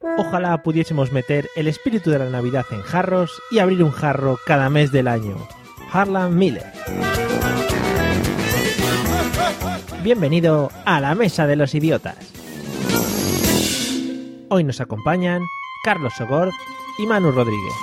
Ojalá pudiésemos meter el espíritu de la Navidad en jarros y abrir un jarro cada mes del año. Harlan Miller. Bienvenido a la Mesa de los Idiotas. Hoy nos acompañan Carlos Sogor y Manu Rodríguez.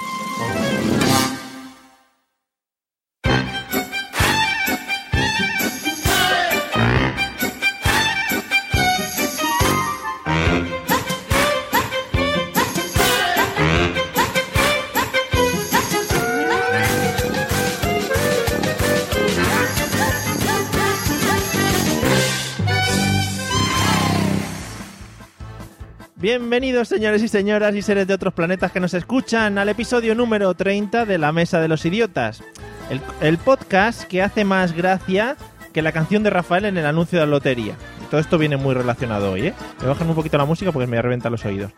Bienvenidos señores y señoras y seres de otros planetas que nos escuchan al episodio número 30 de La Mesa de los Idiotas. El, podcast que hace más gracia que la canción de Rafael en el anuncio de la lotería. Todo esto viene muy relacionado hoy, ¿eh? Me bajan un poquito la música porque me revienta los oídos.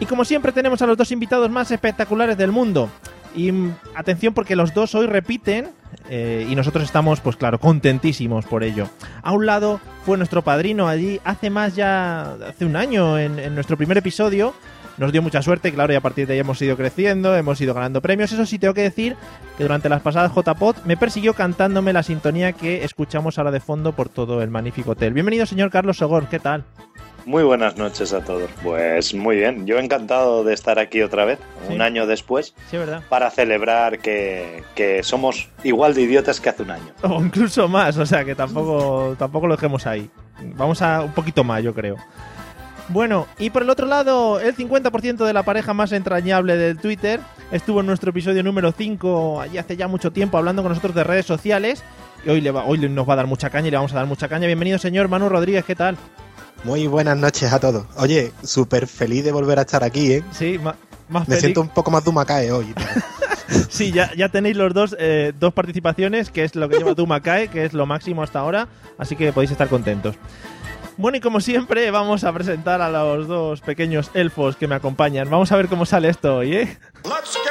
Y como siempre tenemos a los dos invitados más espectaculares del mundo. Y mm, atención porque los dos hoy repiten eh, y nosotros estamos, pues claro, contentísimos por ello. A un lado fue nuestro padrino allí hace más ya, hace un año, en, nuestro primer episodio. Nos dio mucha suerte, claro, y a partir de ahí hemos ido creciendo, hemos ido ganando premios. Eso sí, tengo que decir que durante las pasadas JPod me persiguió cantándome la sintonía que escuchamos ahora de fondo por todo el magnífico hotel. Bienvenido, señor Carlos Sogor, ¿qué tal? Muy buenas noches a todos. Pues muy bien, yo encantado de estar aquí otra vez, Sí. un año después, Sí, ¿verdad? para celebrar que, que somos igual de idiotas que hace un año. O incluso más, o sea que tampoco, tampoco lo dejemos ahí. Vamos a un poquito más, yo creo. Bueno, y por el otro lado, el 50% de la pareja más entrañable del Twitter estuvo en nuestro episodio número 5, allí hace ya mucho tiempo, hablando con nosotros de redes sociales. Y hoy, le va, hoy nos va a dar mucha caña y le vamos a dar mucha caña. Bienvenido, señor Manu Rodríguez, ¿qué tal? Muy buenas noches a todos. Oye, súper feliz de volver a estar aquí, ¿eh? Sí, ma- más Me feliz. siento un poco más Dumacae hoy. Sí, ya, ya tenéis los dos, eh, dos participaciones, que es lo que lleva Tumacae, que es lo máximo hasta ahora, así que podéis estar contentos. Bueno, y como siempre, vamos a presentar a los dos pequeños elfos que me acompañan. Vamos a ver cómo sale esto hoy, ¿eh? Let's get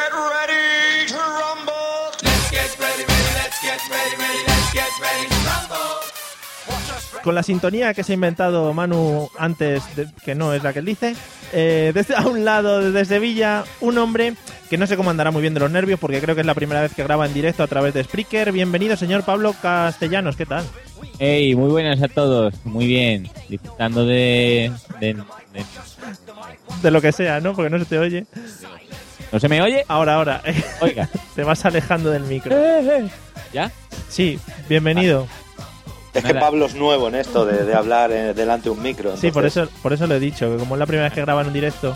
Con la sintonía que se ha inventado Manu antes, de- que no es la que él dice. eh, desde a un lado, desde Sevilla, un hombre que no sé cómo andará muy bien de los nervios, porque creo que es la primera vez que graba en directo a través de Spreaker. Bienvenido, señor Pablo Castellanos, ¿qué tal? Hey, muy buenas a todos, muy bien, disfrutando de, de- de- De lo que sea, ¿no? Porque no se te oye. ¿No se me oye? Ahora, ahora, Oiga, te vas alejando del micro. ¿ya? Sí, bienvenido. Es que. Pablo es nuevo en esto de, de hablar eh, delante de un micro. Sí, por eso, por eso lo he dicho, que como es la primera vez que graban en directo.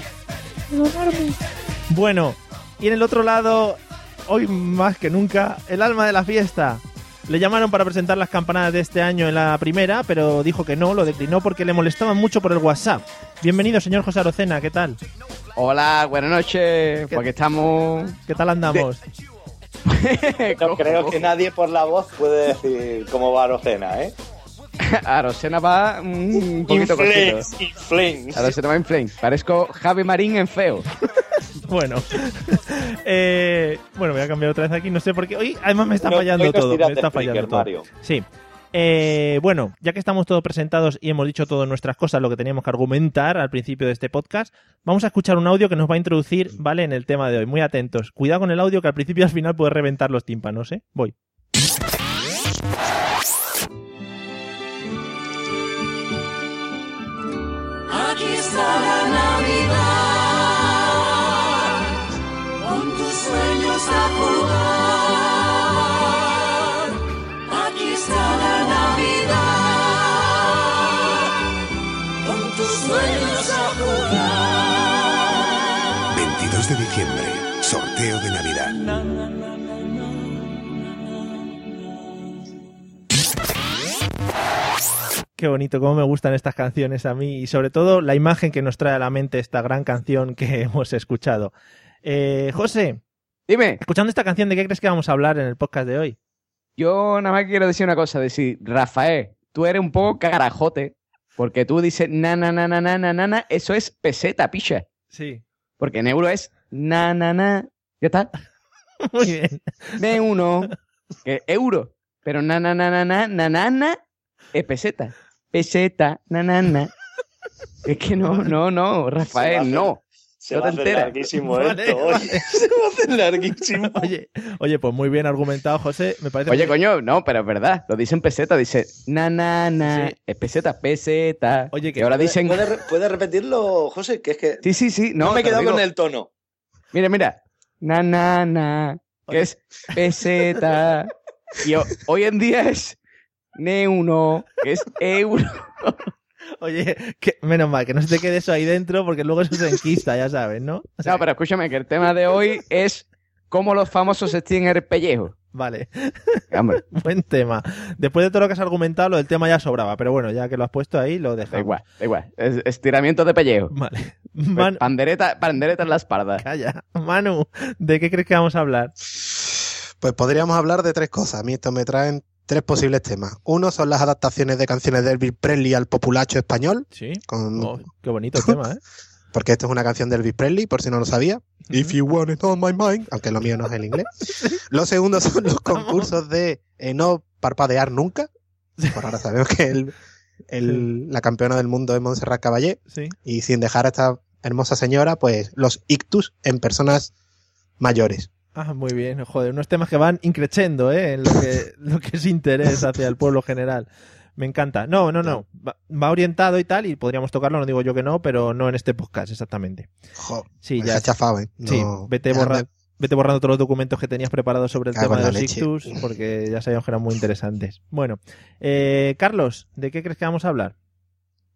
Bueno, y en el otro lado, hoy más que nunca, el alma de la fiesta. Le llamaron para presentar las campanadas de este año en la primera, pero dijo que no, lo declinó porque le molestaban mucho por el WhatsApp. Bienvenido, señor José Arocena, ¿qué tal? Hola, buenas noches. ¿Qué- Porque estamos. ¿Qué tal andamos? No creo que nadie por la voz puede decir cómo va Arocena, ¿eh? Arosena va un poquito. Inflames, inflames. Arosena va en flames. Parezco Javi Marín en feo. Bueno, Eh, bueno, voy a cambiar otra vez aquí, no sé por qué. Hoy además me está No, fallando todo, me está fallando todo. Mario. Sí. Eh, bueno, ya que estamos todos presentados y hemos dicho todas nuestras cosas, lo que teníamos que argumentar al principio de este podcast, vamos a escuchar un audio que nos va a introducir, ¿vale? En el tema de hoy. Muy atentos. Cuidado con el audio que al principio y al final puede reventar los tímpanos, ¿eh? Voy. Aquí está la Navidad, con tus sueños a jugar. Sueños a jugar. 22 de diciembre, sorteo de Navidad. Qué bonito, cómo me gustan estas canciones a mí y sobre todo la imagen que nos trae a la mente esta gran canción que hemos escuchado. Eh, José, Dime, escuchando esta canción, ¿de qué crees que vamos a hablar en el podcast de hoy? yo nada más quiero decir una cosa, decir, Rafael, tú eres un poco carajote, porque tú dices na na na na na na na, na, eso es peseta, picha. Sí. Porque en euro es na na na, ¿qué tal? Muy bien. De uno, que euro, pero na na na na na na na na es peseta. Peseta, na na na. Es que no, no, no, Rafael, no. Se No va a te hacer larguísimo Vale, esto. vale. oye. Se va a hacer larguísimo. Oye, oye, pues muy bien argumentado, José. Me parece Oye, muy- coño, no, pero es verdad, lo dicen peseta, dice na na na, Sí. es peseta, peseta. Oye, que y ahora ¿Puede- dicen, ¿Puede, re- puede repetirlo, José? Que es que sí, sí, sí, no, no, me he quedado digo. con el tono. Mira, mira, na na na, que es peseta. Y ho- hoy en día es neuno, que es euro. Oye, que, menos mal que no se te quede eso ahí dentro porque luego eso se enquista, ya sabes, ¿no? O sea, No, pero escúchame, que el tema de hoy es cómo los famosos se tienen el pellejo. Vale, Hombre, buen tema. Después de todo lo que has argumentado, lo del tema ya sobraba, pero bueno, ya que lo has puesto ahí, lo da dejamos. igual, da igual. Es- estiramiento de pellejo. Vale. Pues, Man- pandereta, pandereta en la espalda. Calla. Manu, ¿de qué crees que vamos a hablar? Pues podríamos hablar de tres cosas. A mí esto me traen tres posibles temas. Uno son las adaptaciones de canciones de Elvis Presley al populacho español, Sí. con- Oh, qué bonito el tema, ¿eh? porque esto es una canción de Elvis Presley, por si no lo sabía. If you want it on my mind, aunque lo mío no es el inglés. Lo segundo son los concursos de eh, no parpadear nunca. Por ahora sabemos que el- el- la campeona del mundo es Montserrat Caballé. Sí. Y sin dejar a esta hermosa señora, pues los ictus en personas mayores. Ah, muy bien. Joder, unos temas que van increciendo, ¿eh? En lo que, lo que es interés hacia el pueblo general. Me encanta. No, no, no. Va, va orientado y tal, y podríamos tocarlo, no digo yo que no, pero no en este podcast exactamente. Jo, Sí, ya. ha chafado, ¿eh? Sí, vete, borra- vete borrando todos los documentos que tenías preparados sobre el Cago tema de los leche. ictus, porque ya sabíamos que eran muy interesantes. Bueno, eh, Carlos, ¿de qué crees que vamos a hablar?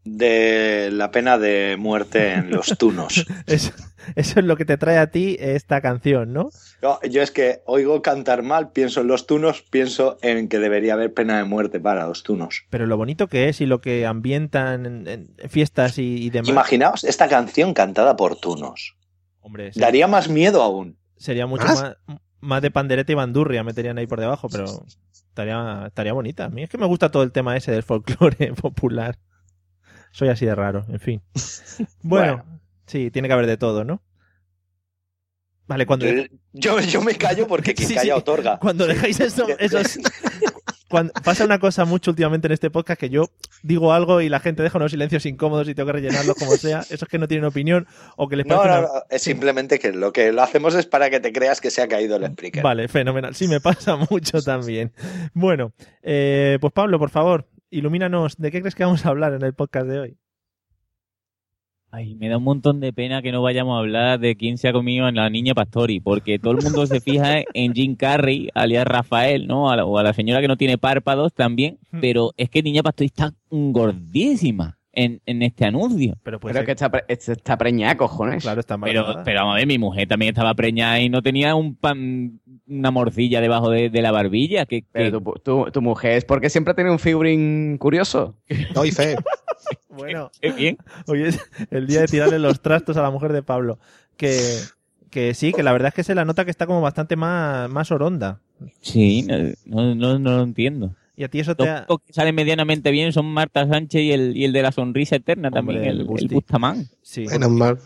De la pena de muerte en los tunos. Eso, eso es lo que te trae a ti esta canción, ¿no? No, yo es que oigo cantar mal, pienso en los tunos, pienso en que debería haber pena de muerte para los tunos. Pero lo bonito que es y lo que ambientan en, en fiestas y, y demás. Imaginaos esta canción cantada por tunos. Hombre, Daría más miedo aún. sería mucho ¿Más? más, más de pandereta y bandurria meterían ahí por debajo, pero estaría, estaría bonita. A mí es que me gusta todo el tema ese del folclore popular. Soy así de raro, en fin. Bueno, sí, tiene que haber de todo, ¿no? Vale, cuando, Yo, yo, me callo porque quien Sí, calla sí. otorga. cuando dejáis eso, esos... Cuando, pasa una cosa mucho últimamente en este podcast que yo digo algo y la gente deja unos silencios incómodos y tengo que rellenarlos como sea. Esos que no tienen opinión o que les No, parece no, una- no, es simplemente que lo que lo hacemos es para que te creas que se ha caído el speaker. Vale, fenomenal. Sí, me pasa mucho también. Bueno, eh, pues Pablo, por favor, ilumínanos. ¿De qué crees que vamos a hablar en el podcast de hoy? Ay, me da un montón de pena que no vayamos a hablar de quién se ha comido a la niña Pastori, porque todo el mundo se fija en Jim Carrey, alias Rafael, ¿no? A la- o a la señora que no tiene párpados también, Hmm. pero es que niña Pastori está gordísima en, en este anuncio. Pero pues Pero es que está, pre- está preñada, cojones. claro, está Pero, embarazada. pero vamos a ver, mi mujer también estaba preñada y no tenía un pan, una morcilla debajo de, de la barbilla. Que, que- Pero tu, tu- tu mujer es porque siempre tiene un figurín curioso. Doy fe. Bueno, Qué bien. hoy es el día de tirarle los trastos a la mujer de Pablo. Que, que sí, que la verdad es que se la nota que está como bastante más, más oronda. Sí, no, no, no, no lo entiendo. Y a ti eso Los te ha... únicos que salen medianamente bien son Marta Sánchez y el, y el de la sonrisa eterna Hombre, también, el el, Bustamán. Sí. Bueno, Mar-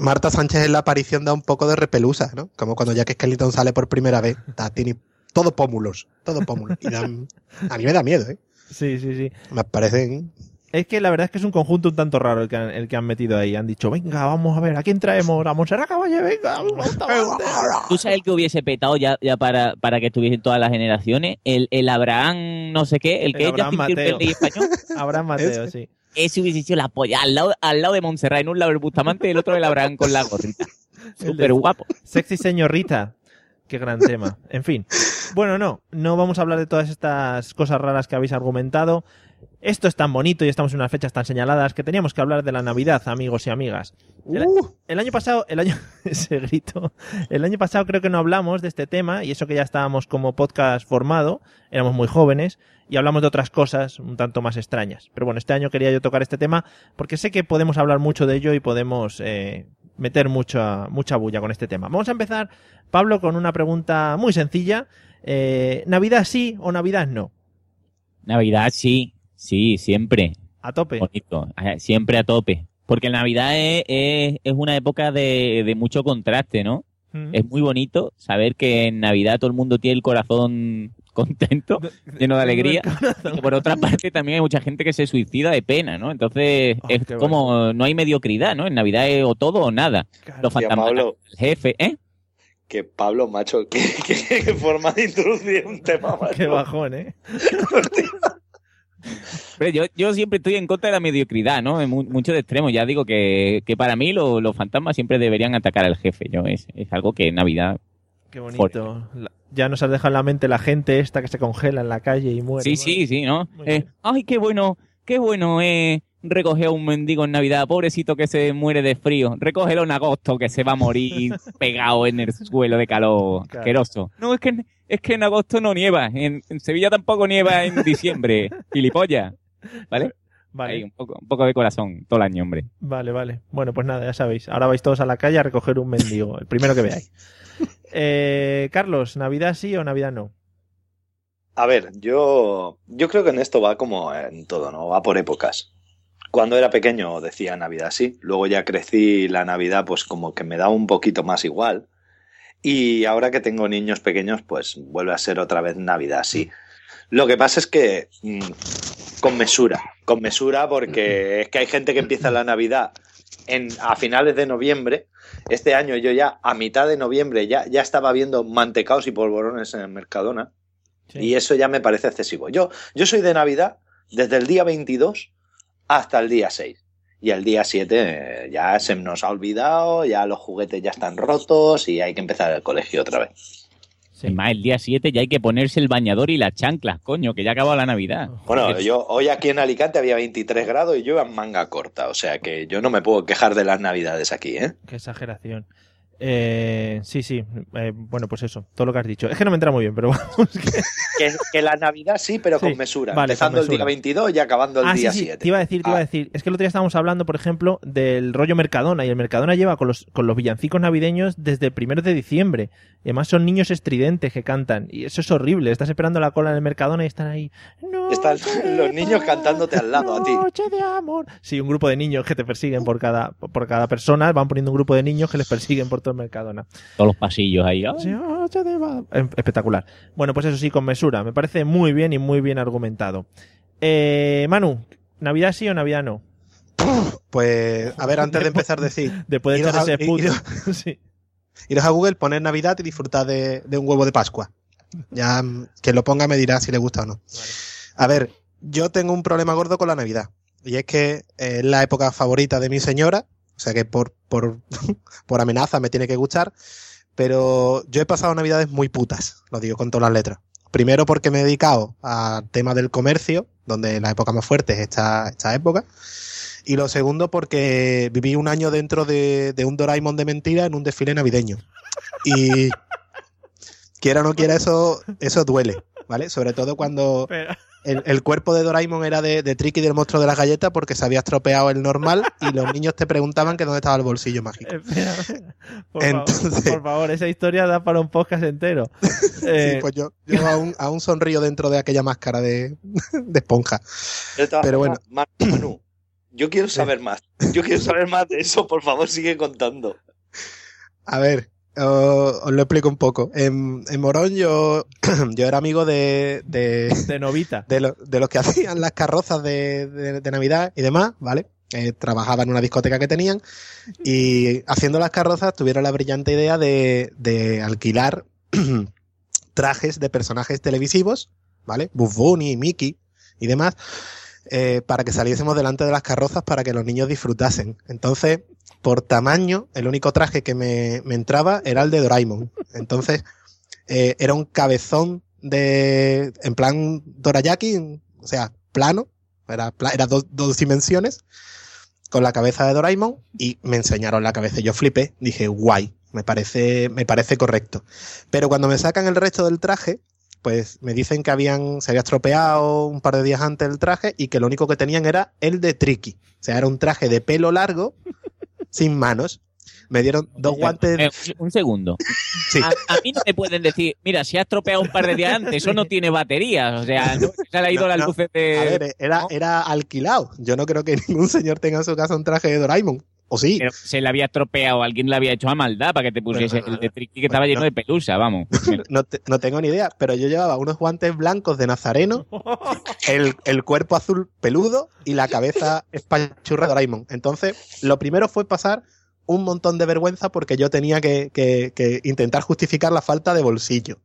Marta Sánchez en la aparición da un poco de repelusa, ¿no? Como cuando Jack Skellington sale por primera vez. Da- tiene todo pómulos, todo pómulos. Y dan- a mí me da miedo, ¿eh? sí, sí, sí. Me parecen... Es que la verdad es que es un conjunto un tanto raro el que han, el que han metido ahí. Han dicho, venga, vamos a ver, ¿a quién traemos? A Montserrat Caballé, venga. ¿Tú sabes el que hubiese petado ya, ya para, para que estuviesen todas las generaciones? El, el Abraham no sé qué, el que El es Abraham Justin Mateo. Timberlake español. Abraham Mateo, Ese. sí. Ese hubiese sido la polla. Al lado, al lado de Montserrat, en un lado el Bustamante y el otro el Abraham con la gorrita. El Súper guapo. Sexy señorita. Qué gran tema. En fin. Bueno, no, no vamos a hablar de todas estas cosas raras que habéis argumentado. Esto es tan bonito y estamos en unas fechas tan señaladas que teníamos que hablar de la Navidad, amigos y amigas. El, Uh, el año pasado, el año, ese grito, el año pasado creo que no hablamos de este tema y eso que ya estábamos como podcast formado, éramos muy jóvenes y hablamos de otras cosas un tanto más extrañas. Pero bueno, este año quería yo tocar este tema porque sé que podemos hablar mucho de ello y podemos eh, meter mucha, mucha bulla con este tema. Vamos a empezar, Pablo, con una pregunta muy sencilla. Eh, ¿Navidad sí o Navidad no? Navidad sí, sí, siempre. A tope. Bonito, siempre a tope. Porque la Navidad es, es, es una época de, de mucho contraste, ¿no? Mm. Es muy bonito saber que en Navidad todo el mundo tiene el corazón contento, lleno de alegría. Y por otra parte también hay mucha gente que se suicida de pena, ¿no? Entonces Oh, es como no hay mediocridad, ¿no? En Navidad es o todo o nada. Los fantasmas, Pablo. el jefe, ¿eh? Que Pablo, macho, qué forma de introducir un tema, macho. Qué bajón, ¿eh? Pero yo, yo siempre estoy en contra de la mediocridad, ¿no? En mu- mucho de extremo. Ya digo que, que para mí lo- los fantasmas siempre deberían atacar al jefe. Yo es, es algo que en Navidad. Qué bonito. La- ya nos has dejado en la mente la gente esta que se congela en la calle y muere. Sí, Bueno, sí, sí, ¿no? Eh, ay, qué bueno, qué bueno es recoger a un mendigo en Navidad, pobrecito que se muere de frío. Recógelo en agosto que se va a morir pegado en el suelo de calor Claro. asqueroso. No, es que, es que en agosto no nieva. En, en Sevilla tampoco nieva en diciembre. Gilipollas. ¿Vale? Ahí, Vale, un poco, un poco de corazón todo el año, hombre. vale, vale. Bueno, pues nada, ya sabéis. Ahora vais todos a la calle a recoger un mendigo, el primero que veáis. Eh, Carlos, ¿Navidad sí o Navidad no? A ver, yo, yo creo que en esto va como en todo, ¿no? Va por épocas. Cuando era pequeño decía Navidad sí, luego ya crecí la Navidad pues como que me da un poquito más igual. Y ahora que tengo niños pequeños pues vuelve a ser otra vez Navidad sí. Lo que pasa es que mm, con mesura, con mesura porque es que hay gente que empieza la Navidad en, a finales de noviembre. Este año yo ya a mitad de noviembre ya, ya estaba viendo mantecaos y polvorones en el Mercadona. Sí. Y eso ya me parece excesivo. Yo, yo soy de Navidad desde el día 22 hasta el día 6. Y el día 7 eh, ya se nos ha olvidado, ya los juguetes ya están rotos y hay que empezar el colegio otra vez. Sí. Más, el día 7 ya hay que ponerse el bañador y las chanclas, coño, que ya ha acabado la Navidad. Bueno, yo hoy aquí en Alicante había 23 grados y yo iba en manga corta, o sea que yo no me puedo quejar de las Navidades aquí, ¿eh? Qué exageración. Eh, sí, sí. eh, bueno, pues eso, todo lo que has dicho. Es que no me entra muy bien, pero vamos. que- Que, que la Navidad sí, pero Sí, con mesura. vale, empezando con el día mesura. 22 y acabando el Ah, día sí, sí, 7. te iba a decir, te iba a Ah. decir. Es que el otro día estábamos hablando, por ejemplo, del rollo Mercadona. Y el Mercadona lleva con los, con los villancicos navideños desde el primero de diciembre. Y además son niños estridentes que cantan. Y eso es horrible. Estás esperando la cola en el Mercadona y están ahí. Están "Noche de los niños cantándote al lado a ti. Noche de amor. Sí, un grupo de niños que te persiguen por cada, por cada persona. Van poniendo un grupo de niños que les persiguen por todo el Mercadona. Todos los pasillos ahí. ¡ah! Sí, paz. Em- Espectacular. Bueno, pues eso sí, con mesura. Me parece muy bien y muy bien argumentado. Eh, Manu, ¿Navidad sí o Navidad no? pues, a ver, antes de empezar, decir, Después de Iros echar a- ese puto. iros- Sí. iros a Google, poner Navidad y disfrutar de, de un huevo de Pascua. Ya mm, quien lo ponga me dirá si le gusta o no. A ver, yo tengo un problema gordo con la Navidad. Y es que es la época favorita de mi señora. O sea que por, por, por amenaza me tiene que gustar. Pero yo he pasado navidades muy putas, lo digo con todas las letras. Primero porque me he dedicado al tema del comercio, donde la época más fuerte es esta, esta época. Y lo segundo porque viví un año dentro de, de un Doraemon de mentira en un desfile navideño. Y quiera o no quiera, eso, eso duele, ¿vale? Sobre todo cuando Pero- el, el cuerpo de Doraemon era de, de Tricky del monstruo de las galletas porque se había estropeado el normal y los niños te preguntaban que dónde estaba el bolsillo mágico. Espera, espera. Por, Entonces- favor, por favor, esa historia da para un podcast entero. Eh, Sí, pues yo, yo aún, aún sonrío dentro de aquella máscara de, de esponja. Pero Manu, Manu, yo quiero saber más. Yo quiero saber más de eso, por favor, sigue contando. A ver, os lo explico un poco. En, en Morón yo, yo era amigo de, de, de novita. de, lo- de los que hacían las carrozas de, de- Navidad y demás, ¿vale? Eh, trabajaba en una discoteca que tenían y haciendo las carrozas tuvieron la brillante idea de, de alquilar trajes de personajes televisivos, ¿vale? Buff Bunny, Mickey y demás, eh, para que saliésemos delante de las carrozas para que los niños disfrutasen. Entonces, por tamaño, el único traje que me, me entraba era el de Doraemon. Entonces, eh, era un cabezón de, en plan Dorayaki, o sea, plano, era, era dos, dimensiones, con la cabeza de Doraemon, y me enseñaron la cabeza. Yo flipé, dije, guay, me parece, me parece correcto. Pero cuando me sacan el resto del traje, pues me dicen que habían, se había estropeado un par de días antes el traje y que lo único que tenían era el de Tricky. O sea, era un traje de pelo largo, sin manos. Me dieron dos guantes. Eh, un segundo. Sí. A, a mí no me pueden decir, mira, se ha estropeado un par de días antes, eso no tiene baterías. O sea, no, se le ha ido No, las no. luces de. A ver, era, era alquilado. Yo no creo que ningún señor tenga en su casa un traje de Doraemon. ¿O sí? Pero se le había estropeado, alguien le había hecho a maldad para que te pusiese el de Tricky que estaba lleno de pelusa, vamos. No, te- no tengo ni idea, pero yo llevaba unos guantes blancos de nazareno, el, el cuerpo azul peludo y la cabeza espachurra de Doraemon. Entonces, lo primero fue pasar un montón de vergüenza porque yo tenía que, que- que intentar justificar la falta de bolsillo.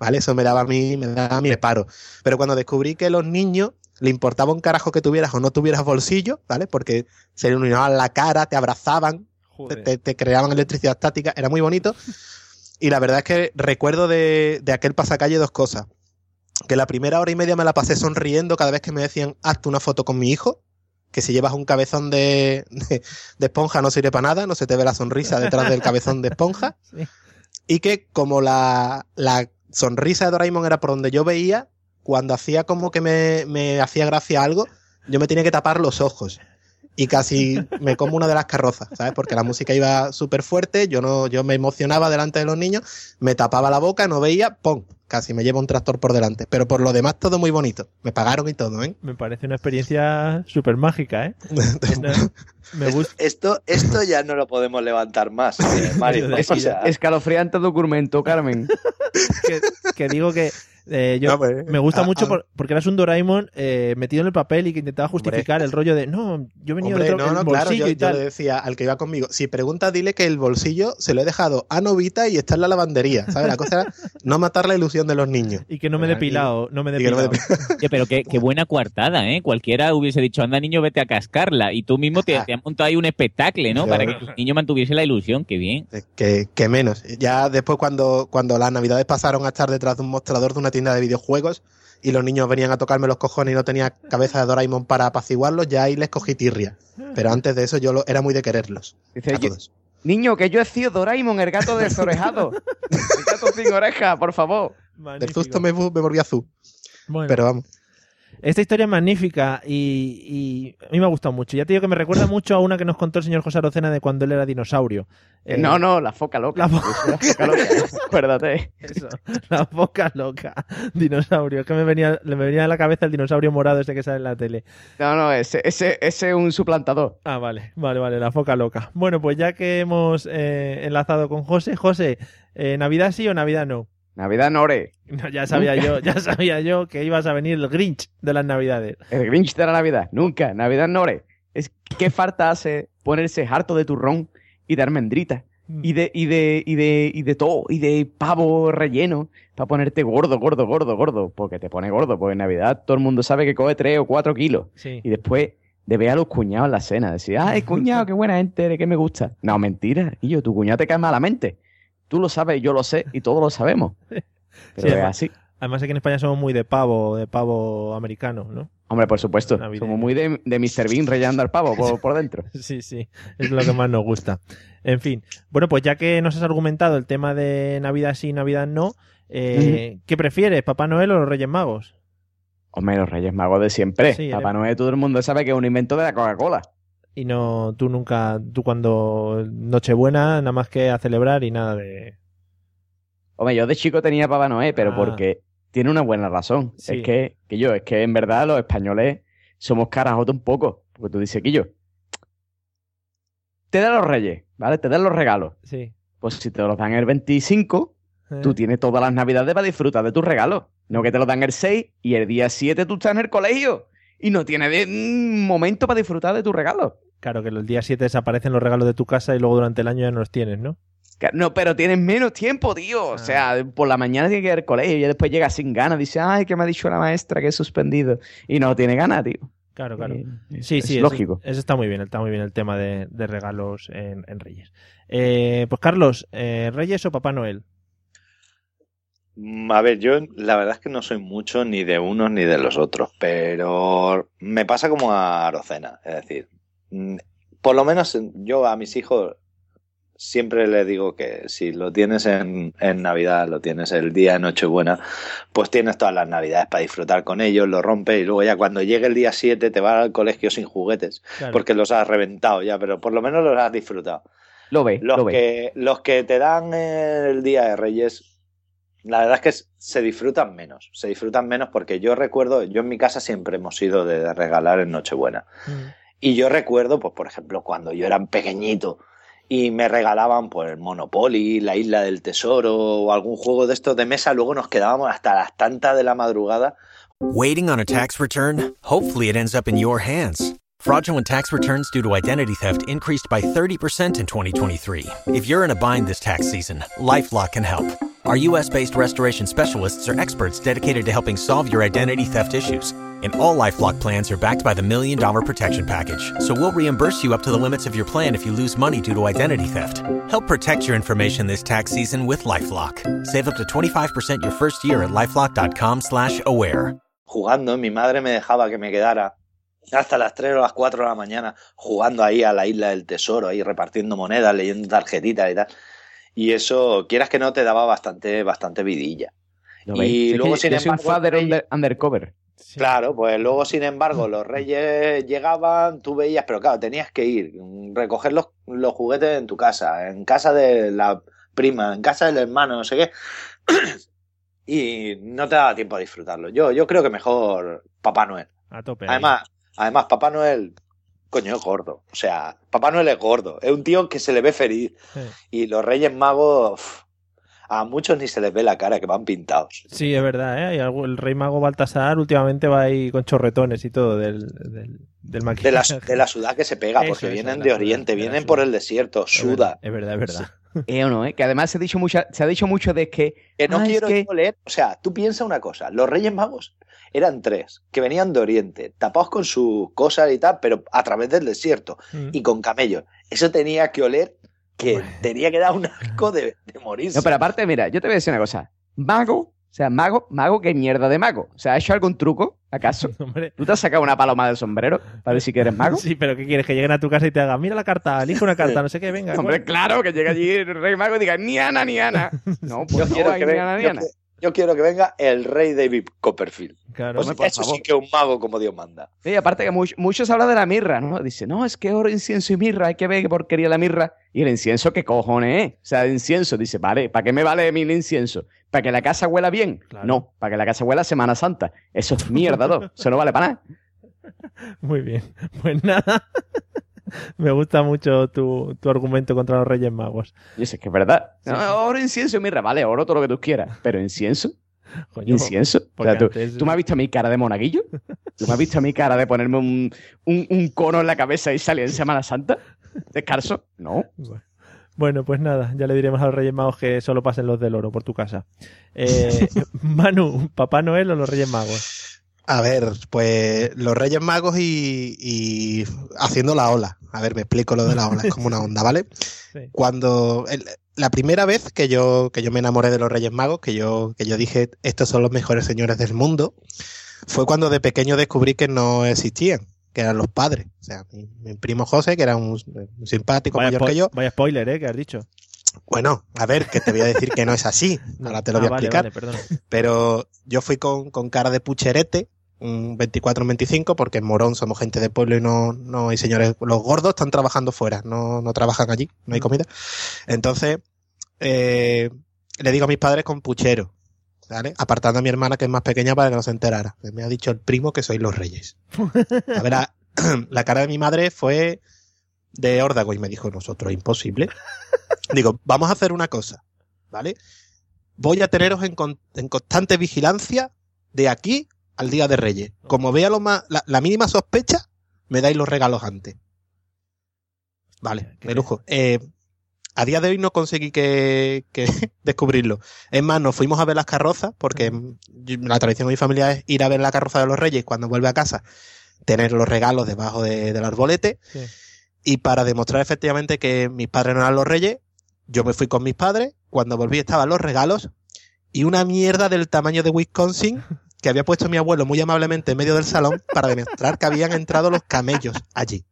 ¿Vale? Eso me daba a mí, me daba a mí paro. Pero cuando descubrí que los niños le importaba un carajo que tuvieras o no tuvieras bolsillo, ¿vale? Porque se le iluminaban la cara, te abrazaban, te, te- te creaban electricidad estática, era muy bonito. Y la verdad es que recuerdo de, de aquel pasacalle dos cosas. Que la primera hora y media me la pasé sonriendo cada vez que me decían, hazte una foto con mi hijo. Que si llevas un cabezón de, de, de esponja no sirve para nada, no se te ve la sonrisa detrás del cabezón de esponja. Sí. Y que como la, la sonrisa de Doraemon era por donde yo veía, cuando hacía como que me, me hacía gracia algo, yo me tenía que tapar los ojos. Y casi me como una de las carrozas, ¿sabes? Porque la música iba súper fuerte, yo no, yo me emocionaba delante de los niños, me tapaba la boca, no veía, ¡pum! Casi me lleva un tractor por delante. Pero por lo demás todo muy bonito. Me pagaron y todo, ¿eh? Me parece una experiencia súper mágica, ¿eh? Me gusta. Esto, esto ya no lo podemos levantar más, eh, Mario. Es, escalofriante documento, Carmen. que, que digo que eh, yo No, pues, me gusta mucho por- porque eras un Doraemon eh, metido en el papel y que intentaba justificar el rollo de no, yo venía Hombre, de otro no, el no, claro, bolsillo yo, y yo tal. le decía al que iba conmigo, si preguntas, dile que el bolsillo se lo he dejado a Novita y está en la lavandería, ¿sabes? La cosa era no matar la ilusión de los niños. Y que no me he depilado, no me he y que no me depilado. Oye, pero qué, qué buena coartada, ¿eh? Cualquiera hubiese dicho, anda niño, vete a cascarla. Y tú mismo te, te has montado ahí un espectáculo, ¿no? Para que el niño mantuviese la ilusión, qué bien. Eh, Que, que menos. Ya después cuando, cuando las navidades pasaron a estar detrás de un mostrador de una tienda de videojuegos y los niños venían a tocarme los cojones y no tenía cabeza de Doraemon para apaciguarlos, ya ahí les cogí tirria. Pero antes de eso yo lo- era muy de quererlos. Dice, A yo- todos. niño, que yo he sido Doraemon, el gato desorejado. el gato sin oreja, por favor. Del Magnífico. susto me, me volví azul. Bueno, Pero vamos. Esta historia es magnífica y, y a mí me ha gustado mucho. Ya te digo que me recuerda mucho a una que nos contó el señor José Arocena de cuando él era dinosaurio. Eh, no, no, la foca loca. la fo- La foca loca. Acuérdate. Eso, la boca loca. Dinosaurio. Es que me venía, le me venía a la cabeza el dinosaurio morado este que sale en la tele. No, no, ese, ese, ese es un suplantador. Ah, vale, vale, vale, la foca loca. Bueno, pues ya que hemos eh, enlazado con José, José, eh, ¿Navidad sí o Navidad no? Navidad Nore. No, ya sabía yo, ya sabía yo que ibas a venir el Grinch de las Navidades. El Grinch de la Navidad. Nunca. Navidad Nore. Es qué falta hace ponerse harto de turrón y de almendrita. Y de, y de, y de, y de todo, y de pavo relleno, para ponerte gordo, gordo, gordo, gordo, porque te pone gordo, porque en Navidad todo el mundo sabe que coge 3 o 4 kilos. Sí. Y después de ver a los cuñados en la cena, decir, ay, cuñado, qué buena gente, de qué me gusta. No, mentira. Y yo, tu cuñado te cae malamente. Tú lo sabes, yo lo sé, y todos lo sabemos. Pero Sí, es además- así. Además aquí en España somos muy de pavo, de pavo americano, ¿no? Hombre, por supuesto. Somos muy de, de Mr. Bean rellenando al pavo por, por dentro. Sí, sí, es lo que más nos gusta. En fin, bueno, pues ya que nos has argumentado el tema de Navidad sí, Navidad no, eh, ¿qué prefieres, Papá Noel o los Reyes Magos? Hombre, los Reyes Magos de siempre. Sí, Papá eres- Noel, todo el mundo sabe que es un invento de la Coca-Cola. Y no, tú nunca, tú cuando Nochebuena, nada más que a celebrar y nada de... Hombre, yo de chico tenía Papá pero Ah. porque tiene una buena razón. Sí. Es que, que yo, es que en verdad los españoles somos carajotes un poco. Porque tú dices, que yo, te dan los reyes, ¿vale? Te dan los regalos. Sí. Pues si te los dan el 25, Eh, tú tienes todas las navidades para disfrutar de tus regalos. No que te los dan el 6 y el día 7 tú estás en el colegio. Y no tienes de- un momento para disfrutar de tus regalos. Claro, que el día 7 desaparecen los regalos de tu casa y luego durante el año ya no los tienes, ¿no? No, pero tienes menos tiempo, tío. O sea, por la mañana tiene que ir al colegio y ya después llega sin ganas. Dice, ay, que me ha dicho la maestra que he suspendido. Y no tiene ganas, tío. Claro, claro. Es- Sí, es sí, eso- lógico. Eso, está muy bien, está muy bien el tema de, de regalos en, en Reyes. Eh, pues Carlos, eh, ¿Reyes o Papá Noel? Mm, A ver, yo la verdad es que no soy mucho ni de unos ni de los otros, pero me pasa como a Arocena. Es decir, mm, por lo menos yo a mis hijos siempre les digo que si lo tienes en, en Navidad, lo tienes el día de Nochebuena, pues tienes todas las Navidades para disfrutar con ellos, lo rompes y luego ya cuando llegue el día 7 te vas al colegio sin juguetes, Claro. porque los has reventado ya, pero por lo menos los has disfrutado. Lo ve, Los lo ve. que, los que te dan el Día de Reyes, la verdad es que se disfrutan menos. Se disfrutan menos porque yo recuerdo, yo en mi casa siempre hemos sido de regalar en Nochebuena. Mm. Y yo recuerdo, pues por ejemplo, cuando yo era pequeñito y me regalaban pues el Monopoly, la Isla del Tesoro o algún juego de estos de mesa, luego nos quedábamos hasta las tantas de la madrugada Waiting on a tax return? Hopefully, it ends up in your hands. Fraudulent tax returns due to identity theft increased by 30% in 2023. If you're in a bind this tax season, LifeLock can help. Our US based restoration specialists are experts dedicated to helping solve your identity theft issues. And all Lifelock plans are backed by the Million Dollar Protection Package. So we'll reimburse you up to the limits of your plan if you lose money due to identity theft. Help protect your information this tax season with LifeLock. Save up to 25% your first year at LifeLock.com slash aware. jugando. Mi madre me dejaba que me quedara hasta las 3 o las 4 de la mañana jugando ahí a la isla del tesoro, ahí repartiendo monedas, leyendo tarjetitas y tal. Y eso, quieras que no, te daba bastante, bastante vidilla. Y Es luego, que sin soy un embargo, father under- undercover. Claro, pues luego, sin embargo, los reyes llegaban, tú veías, pero claro, tenías que ir, recoger los, los juguetes en tu casa, en casa de la prima, en casa del hermano, no sé qué. Y no te daba tiempo a disfrutarlo. Yo, yo creo que mejor Papá Noel. A tope. ahí. Además, además, Papá Noel, coño, es gordo. O sea, Papá Noel es gordo. Es un tío que se le ve feliz. Sí. Y los Reyes Magos, uf, a muchos ni se les ve la cara, que van pintados. Sí, es verdad, ¿eh? El rey mago Baltasar últimamente va ahí con chorretones y todo del, del, del maquillaje. De la, de la sudad que se pega, Eso, porque eso, vienen de Oriente, de la vienen por el desierto, Es suda. verdad, Es verdad, es verdad. ¿Eh o no? eh? Que además se ha dicho, mucha, se ha dicho mucho de que. Que no ah, es quiero que- yo leer. O sea, tú piensa una cosa: los Reyes Magos eran tres, que venían de Oriente, tapados con sus cosas y tal, pero a través del desierto Mm. y con camellos. Eso tenía que oler, que Hombre. tenía que dar un asco de, de morirse. No, pero aparte, mira, yo te voy a decir una cosa. Mago, o sea, mago, mago, ¿qué mierda de mago? O sea, ¿has hecho algún truco, acaso? Hombre, ¿Tú te has sacado una paloma del sombrero para decir que eres mago? sí, pero ¿qué quieres? Que lleguen a tu casa y te hagan, mira la carta, elige una carta, no sé qué, venga. Hombre, bueno". claro, que llegue allí el rey mago y diga, ni Ana, ni Ana. No, yo, pues no, quiero hay que ni Ana, ni Ana. Yo quiero que venga el rey David Copperfield. Claro. Pues por eso favor. sí que es un mago como Dios manda. Sí, aparte que much- muchos hablan de la mirra, ¿no? Dice, no, es que oro, incienso y mirra, hay que ver qué porquería la mirra. Y el incienso, ¿qué cojones es? O sea, el incienso, dice, vale, ¿para qué me vale a mí el incienso? ¿Para que la casa huela bien? Claro. No, para que la casa huela Semana Santa. Eso es mierda, ¿no? Eso no vale para nada. Muy bien. Pues nada. Me gusta mucho tu, tu argumento contra los Reyes Magos. Y eso es que es verdad. Sí, No, oro, incienso y mirra, vale, oro todo lo que tú quieras. Pero incienso, Coño, incienso. O sea, ¿tú, antes- ¿tú me has visto a mi cara de monaguillo? ¿Tú me has visto a mi cara de ponerme un, un, un cono en la cabeza y salir en Semana Santa? ¿Descarso? No. Bueno, pues nada, ya le diremos a los Reyes Magos que solo pasen los del oro por tu casa. Eh, Manu, ¿Papá Noel o los Reyes Magos? A ver, pues los Reyes Magos y, y haciendo la ola. A ver, me explico lo de la ola, es como una onda, ¿vale? Sí. Cuando el- la primera vez que yo, que yo me enamoré de los Reyes Magos, que yo, que yo dije, estos son los mejores señores del mundo, fue cuando de pequeño descubrí que no existían, que eran los padres. O sea, mi, mi primo José, que era un, un simpático Vaya, mayor que yo. vaya spoiler, ¿eh? Que has dicho. Bueno, a ver, que te voy a decir que no es así. Ahora te lo voy Ah, a vale, explicar. vale. Pero yo fui con, con cara de pucherete, un 24-25, porque en Morón somos gente de pueblo y no, no hay señores. Los gordos están trabajando fuera, no, no trabajan allí, no hay comida. Entonces, eh, le digo a mis padres con puchero, ¿vale? Apartando a mi hermana que es más pequeña para que no se enterara. Me ha dicho el primo que sois los reyes. A ver, la, la cara de mi madre fue de órdago y me dijo, nosotros, imposible. Digo, vamos a hacer una cosa, ¿vale? Voy a teneros en, con- en constante vigilancia de aquí al Día de Reyes. Como vea lo más, la, la mínima sospecha, me dais los regalos antes. Vale, Qué de lujo. Eh, a día de hoy no conseguí que, que descubrirlo. Es más, nos fuimos a ver las carrozas, porque la tradición de mi familia es ir a ver la carroza de los reyes cuando vuelve a casa, tener los regalos debajo de- del arbolete. Sí. Y para demostrar efectivamente que mis padres no eran los reyes, yo me fui con mis padres. Cuando volví estaban los regalos y una mierda del tamaño de Wisconsin que había puesto mi abuelo muy amablemente en medio del salón para demostrar que habían entrado los camellos allí.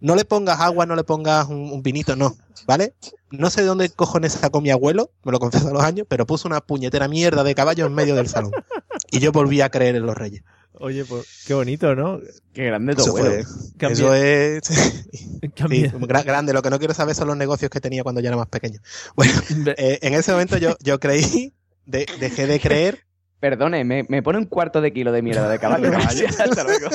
No le pongas agua, no le pongas un, vinito, no, ¿vale? No sé de dónde cojones sacó mi abuelo, me lo confieso a los años, pero puso una puñetera mierda de caballo en medio del salón. Y yo volví a creer en los reyes. Oye, pues qué bonito, ¿no? Qué grande tu Eso, abuelo. eso es sí, gra- grande. Lo que no quiero saber son los negocios que tenía cuando yo era más pequeño. Bueno, eh, en ese momento yo, yo creí, de- dejé de creer. Perdone, me, me pone un cuarto de kilo de mierda de caballo. Gracias, hasta luego.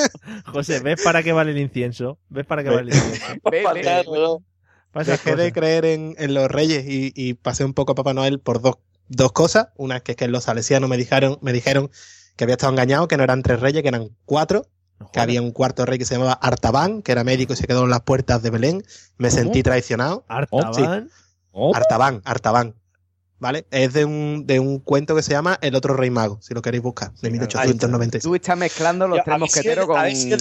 José, ¿ves para qué vale el incienso? ¿Ves para qué vale el incienso? Ve, ve. Dejé de creer en, en los reyes y, y pasé un poco a Papá Noel por dos, dos cosas. Una que es que los salesianos me dijeron, me dijeron que había estado engañado, que no eran tres reyes, que eran cuatro. Que había un cuarto rey que se llamaba Artaban, que era médico y se quedó en las puertas de Belén. Me sentí traicionado. Artaban. Artaban, Artaban. ¿Vale? Es de un, de un cuento que se llama El otro rey mago, si lo queréis buscar, de 1896. Tú estás mezclando los Yo, tres mosqueteros con. estás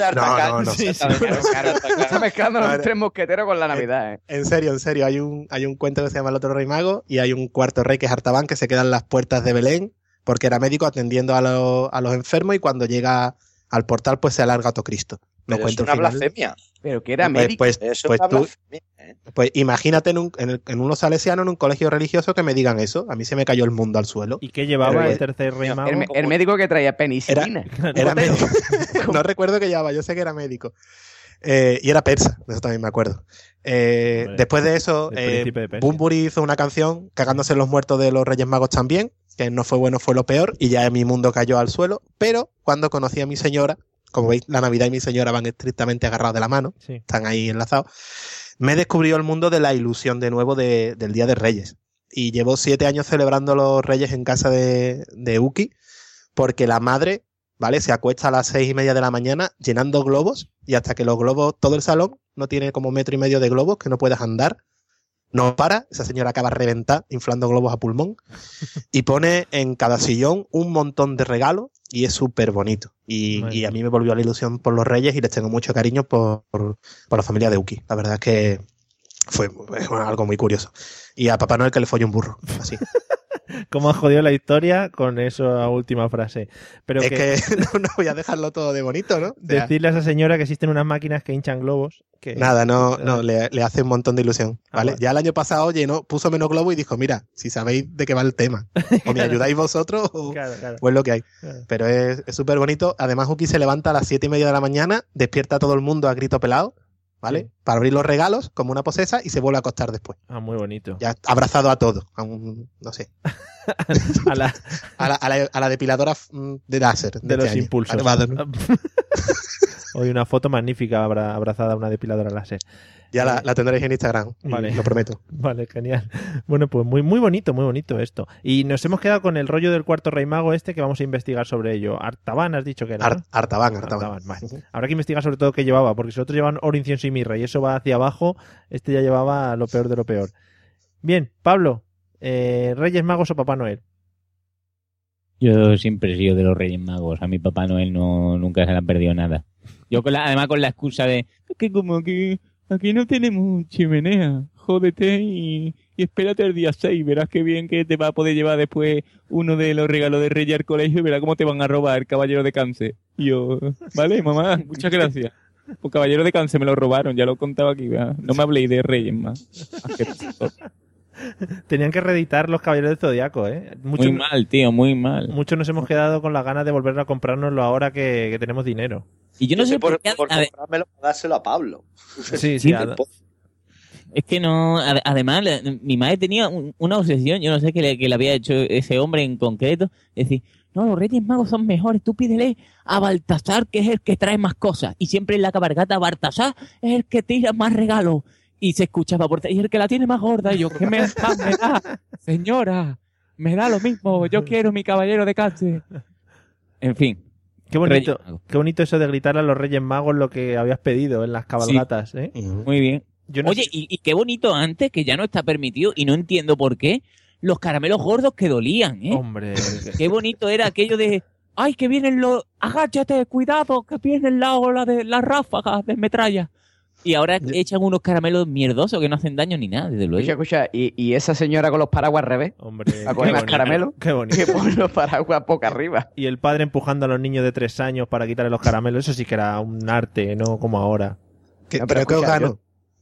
mezclando los tres mosqueteros con la Navidad, ¿eh? En serio, en serio, hay un, hay un cuento que se llama El otro rey mago y hay un cuarto rey que es Artaban que se queda en las puertas de Belén porque era médico atendiendo a, los- a los enfermos y cuando llega al portal pues se alarga otro Cristo. No Pero es una final. blasfemia. Pero que era Pues, médico. pues, Es pues tú, blasfemia. ¿eh? pues imagínate en, un, en, el- en unos salesianos en un colegio religioso que me digan eso. A mí se me cayó el mundo al suelo. ¿Y qué llevaba Pero, el tercer rey mago? el, médico que traía penicilina. Era médico. no recuerdo que llevaba, yo sé que era médico. Eh, y era persa, de eso también me acuerdo. Eh, después de eso, eh, de hizo una canción cagándose en los muertos de los Reyes Magos también, que no fue bueno, fue lo peor, y ya mi mundo cayó al suelo. Pero cuando conocí a mi señora, como veis, la Navidad y mi señora van estrictamente agarrados de la mano, Sí. están ahí enlazados, me descubrió el mundo de la ilusión de nuevo de- del Día de Reyes. Y llevo siete años celebrando los Reyes en casa de, de Uki, porque la madre, ¿vale? Se acuesta a las seis y media de la mañana llenando globos, y hasta que los globos, todo el salón, no tiene como metro y medio de globos, que no puedes andar. No para, esa señora acaba reventar, inflando globos a pulmón, y pone en cada sillón un montón de regalos, y es súper bonito. Y, Bueno. y a mí me volvió la ilusión por los Reyes, y les tengo mucho cariño por, por, por la familia de Uki. La verdad es que fue algo muy curioso. Y a Papá Noel que le folló un burro, así. ¿Cómo has jodido la historia con esa última frase? Pero es que, que no, no voy a dejarlo todo de bonito, ¿no? O sea, decirle a esa señora que existen unas máquinas que hinchan globos. Que, Nada, no, no, le, le hace un montón de ilusión, Ah, ¿vale? Ya el año pasado llenó, puso menos globo y dijo, mira, si sabéis de qué va el tema, o me ayudáis vosotros o, Claro, claro. o es lo que hay. claro. Pero es es súper bonito. Además, Uki se levanta a las siete y media de la mañana, despierta a todo el mundo a grito pelado, ¿vale? Sí. Para abrir los regalos como una posesa y se vuelve a acostar después. Ah, muy bonito. Ya abrazado a todo, a un, no sé, A la, a la, a la- a la depiladora mm, de láser. de este los impulsos. Hoy una foto magnífica abra- abrazada a una depiladora láser. Ya la, la tendréis en Instagram, Vale. lo prometo. Vale, genial. Bueno, pues muy, muy bonito, muy bonito esto. Y nos hemos quedado con el rollo del cuarto rey mago este que vamos a investigar sobre ello. Artaban, has dicho que era. ¿no? Ar- Artaban, Artaban. Artaban, vale. Habrá que investigar sobre todo qué llevaba, porque si otros llevan oro, incienso y mirra y eso va hacia abajo, este ya llevaba lo peor de lo peor. Bien, Pablo, eh, Reyes Magos o Papá Noel. Yo siempre he sido de los Reyes Magos. A mi Papá Noel no, nunca se le ha perdido nada. Yo con la, además con la excusa de "Es que como que aquí no tenemos chimenea, jódete y, y espérate el día 6, verás qué bien que te va a poder llevar después uno de los regalos de Reyes al colegio y verás cómo te van a robar el caballero de cáncer. Y yo, vale, mamá, muchas gracias. Pues caballero de cáncer me lo robaron, ya lo contaba aquí, ¿verdad? no me habléis de Reyes más. Tenían que reeditar los Caballeros del Zodiaco, ¿eh? Mucho- Muy mal, tío, muy mal. Muchos nos hemos quedado con las ganas de volver a comprárnoslo ahora que, que tenemos dinero. Y yo no Yo sé por qué... por a ver, comprármelo, dárselo a Pablo. Sí, sí, Sí, a- Es que no, ade- además, la- mi madre tenía un- una obsesión, yo no sé qué le, qué le había hecho ese hombre en concreto, es decir, no, los Reyes Magos son mejores, tú pídele a Baltasar, que es el que trae más cosas, y siempre en la cabalgata Baltasar es el que tira más regalos, y se escuchaba por y el que la tiene más gorda, y yo, ¿qué me, me da? Señora, me da lo mismo, yo quiero mi caballero de cáncer. En fin. Qué bonito, qué bonito eso de gritar a los Reyes Magos lo que habías pedido en las cabalgatas, ¿eh? Muy bien. Yo no Oye, sé- y, y qué bonito antes, que ya no está permitido, y no entiendo por qué, los caramelos gordos que dolían, ¿eh? Hombre, Qué bonito era aquello de, ay, que vienen los, agáchate, cuidado, que vienen la ola de las ráfagas de metralla. Y ahora echan unos caramelos mierdosos que no hacen daño ni nada, desde luego. Escucha, escucha, y, y esa señora con los paraguas al revés, Hombre, a coger más bonito, caramelo, Qué bonito. que pone los paraguas poca arriba. Y el padre empujando a los niños de tres años para quitarle los caramelos, eso sí que era un arte, no como ahora. Que- No, pero creo que os escucha, gano. Yo,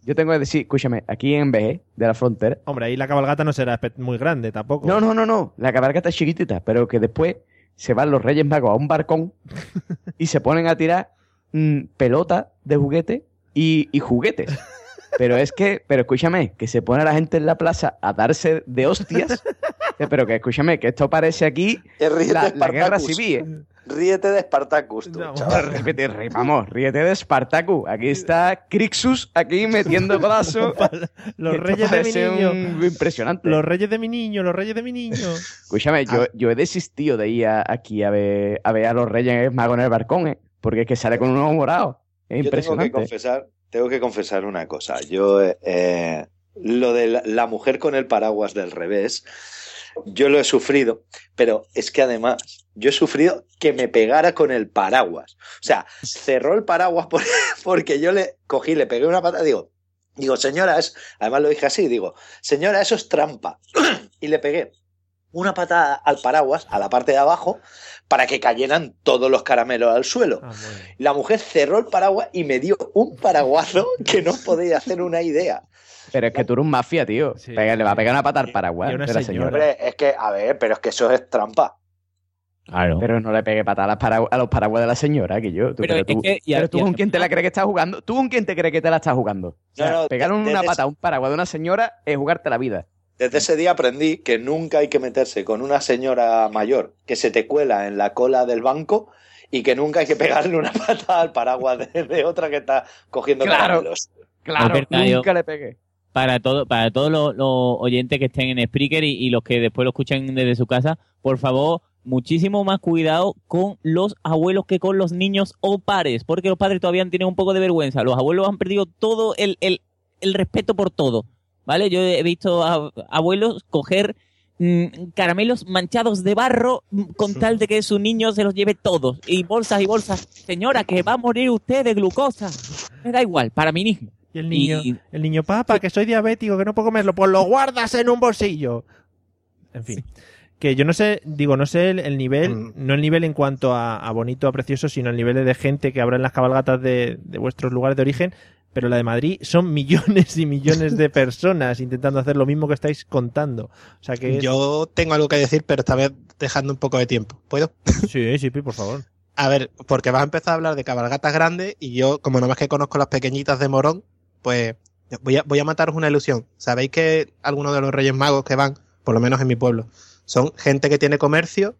yo tengo que decir, escúchame, aquí en Veje, de la frontera, Hombre, ahí la cabalgata no será muy grande tampoco. no, no, no, no, la cabalgata es chiquitita, pero que después se van los Reyes Magos a un barcón y se ponen a tirar mm, pelotas de juguete y, y juguetes. Pero es que, pero escúchame, que se pone la gente en la plaza a darse de hostias. Pero que escúchame, que esto parece aquí Eh, ríete la, guerra civil. ¿eh? Ríete de Spartacus, tú, No, chaval. Vamos, ríete de Spartacus. Aquí está Crixus aquí metiendo codazo. Los reyes de mi niño. un- impresionante. Los reyes de mi niño, los reyes de mi niño. Escúchame, yo, yo he desistido de ir a- aquí a ver, a ver a los Reyes Magos en el balcón, ¿eh? Porque es que sale con un ojo Yo tengo que confesar, tengo que confesar una cosa. Yo, eh, lo de la, la mujer con el paraguas del revés, yo lo he sufrido, pero es que además yo he sufrido que me pegara con el paraguas. O sea, cerró el paraguas por- porque yo le cogí, le pegué una pata, digo, digo, señora, es, además lo dije así, digo, señora, eso es trampa. y le pegué una patada al paraguas, a la parte de abajo, para que cayeran todos los caramelos al suelo. Ah, bueno. La mujer cerró el paraguas y me dio un paraguazo que no podía hacer una idea. Pero es que tú eres un mafia, tío. Sí, Pega- le va a pegar una pata al paraguas y una de la señora. señora. Hombre, es que, a ver, pero es que eso es trampa. Claro. Pero no le pegue patada a, los paraguas de la señora, que yo. Tú, Pero pero es tú, que- y pero tú con quién te la crees que estás jugando. ¿Tú con quién te crees que te la estás jugando? O sea, No, no, pegar una pata a un paraguas de una señora es jugarte la vida. Desde ese día aprendí que nunca hay que meterse con una señora mayor que se te cuela en la cola del banco y que nunca hay que pegarle una pata al paraguas de, de otra que está cogiendo Claro. caramelos. Claro, yo- nunca le pegué. para todo, para todos los, los oyentes que estén en Spreaker y, y los que después lo escuchen desde su casa, por favor, muchísimo más cuidado con los abuelos que con los niños o pares, porque los padres todavía tienen un poco de vergüenza. Los abuelos han perdido todo el, el, el respeto por todo. ¿Vale? Yo he visto a abuelos coger mm, caramelos manchados de barro mm, con tal de que su niño se los lleve todos. Y bolsas y bolsas. Señora, que va a morir usted de glucosa. Me da igual, para mi niño. Y el niño, Y- el niño, papá, que soy diabético, que no puedo comerlo, pues lo guardas en un bolsillo. En fin. Que yo no sé, digo, no sé el, el nivel, Mm. no el nivel en cuanto a, a bonito, a precioso, sino el nivel de gente que habrá en las cabalgatas de, de vuestros lugares de origen, pero la de Madrid son millones y millones de personas intentando hacer lo mismo que estáis contando. O sea que es- Yo tengo algo que decir, pero esta vez dejando un poco de tiempo. ¿Puedo? Sí, sí, por favor. A ver, porque vas a empezar a hablar de cabalgatas grandes y yo, como no más que conozco las pequeñitas de Morón, pues voy a, voy a mataros una ilusión. Sabéis que algunos de los Reyes Magos que van, por lo menos en mi pueblo, son gente que tiene comercio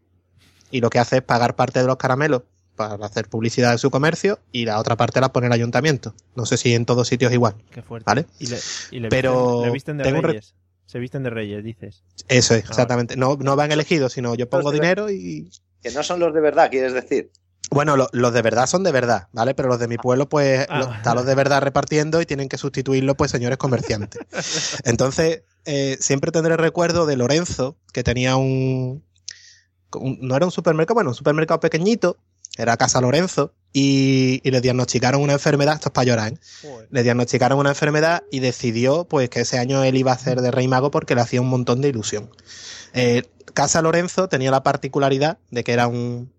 y lo que hace es pagar parte de los caramelos para hacer publicidad de su comercio y la otra parte la pone el ayuntamiento. No sé si en todos sitios igual. Qué fuerte. ¿Vale? Y le, y le Pero visten, le visten de tengo reyes. Se visten de reyes, dices. Eso es, Ah, exactamente. No, no van elegidos, sino yo pongo dinero y... Que no son los de verdad, quieres decir. Bueno, lo- los de verdad son de verdad, ¿vale? Pero los de mi pueblo, pues, Ah. lo- están los de verdad repartiendo y tienen que sustituirlo, pues, señores comerciantes. Entonces, eh, siempre tendré recuerdo de Lorenzo, que tenía un, un- No era un supermercado, bueno, un supermercado pequeñito, era Casa Lorenzo, y, y le diagnosticaron una enfermedad, esto es para llorar, ¿eh? Le diagnosticaron una enfermedad y decidió, pues, que ese año él iba a hacer de Rey Mago porque le hacía un montón de ilusión. Eh, Casa Lorenzo tenía la particularidad de que era un,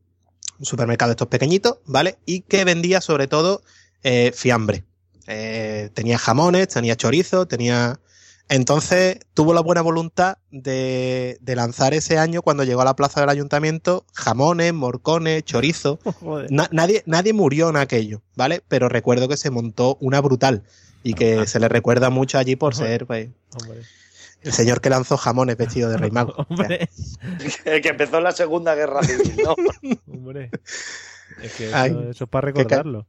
un supermercado de estos pequeñitos, ¿vale? Y que vendía sobre todo eh, fiambre. Eh, tenía jamones, tenía chorizo, tenía... Entonces tuvo la buena voluntad de, de lanzar ese año, cuando llegó a la plaza del ayuntamiento, jamones, morcones, chorizo. Na- nadie, nadie murió en aquello, ¿vale? Pero recuerdo que se montó una brutal y que se le recuerda mucho allí por ser pues, Hombre. el señor que lanzó jamones vestido de rey mago. O sea, Hombre. El que empezó la Segunda Guerra Civil, ¿no? Hombre. Es que Ay, eso, es para recordarlo.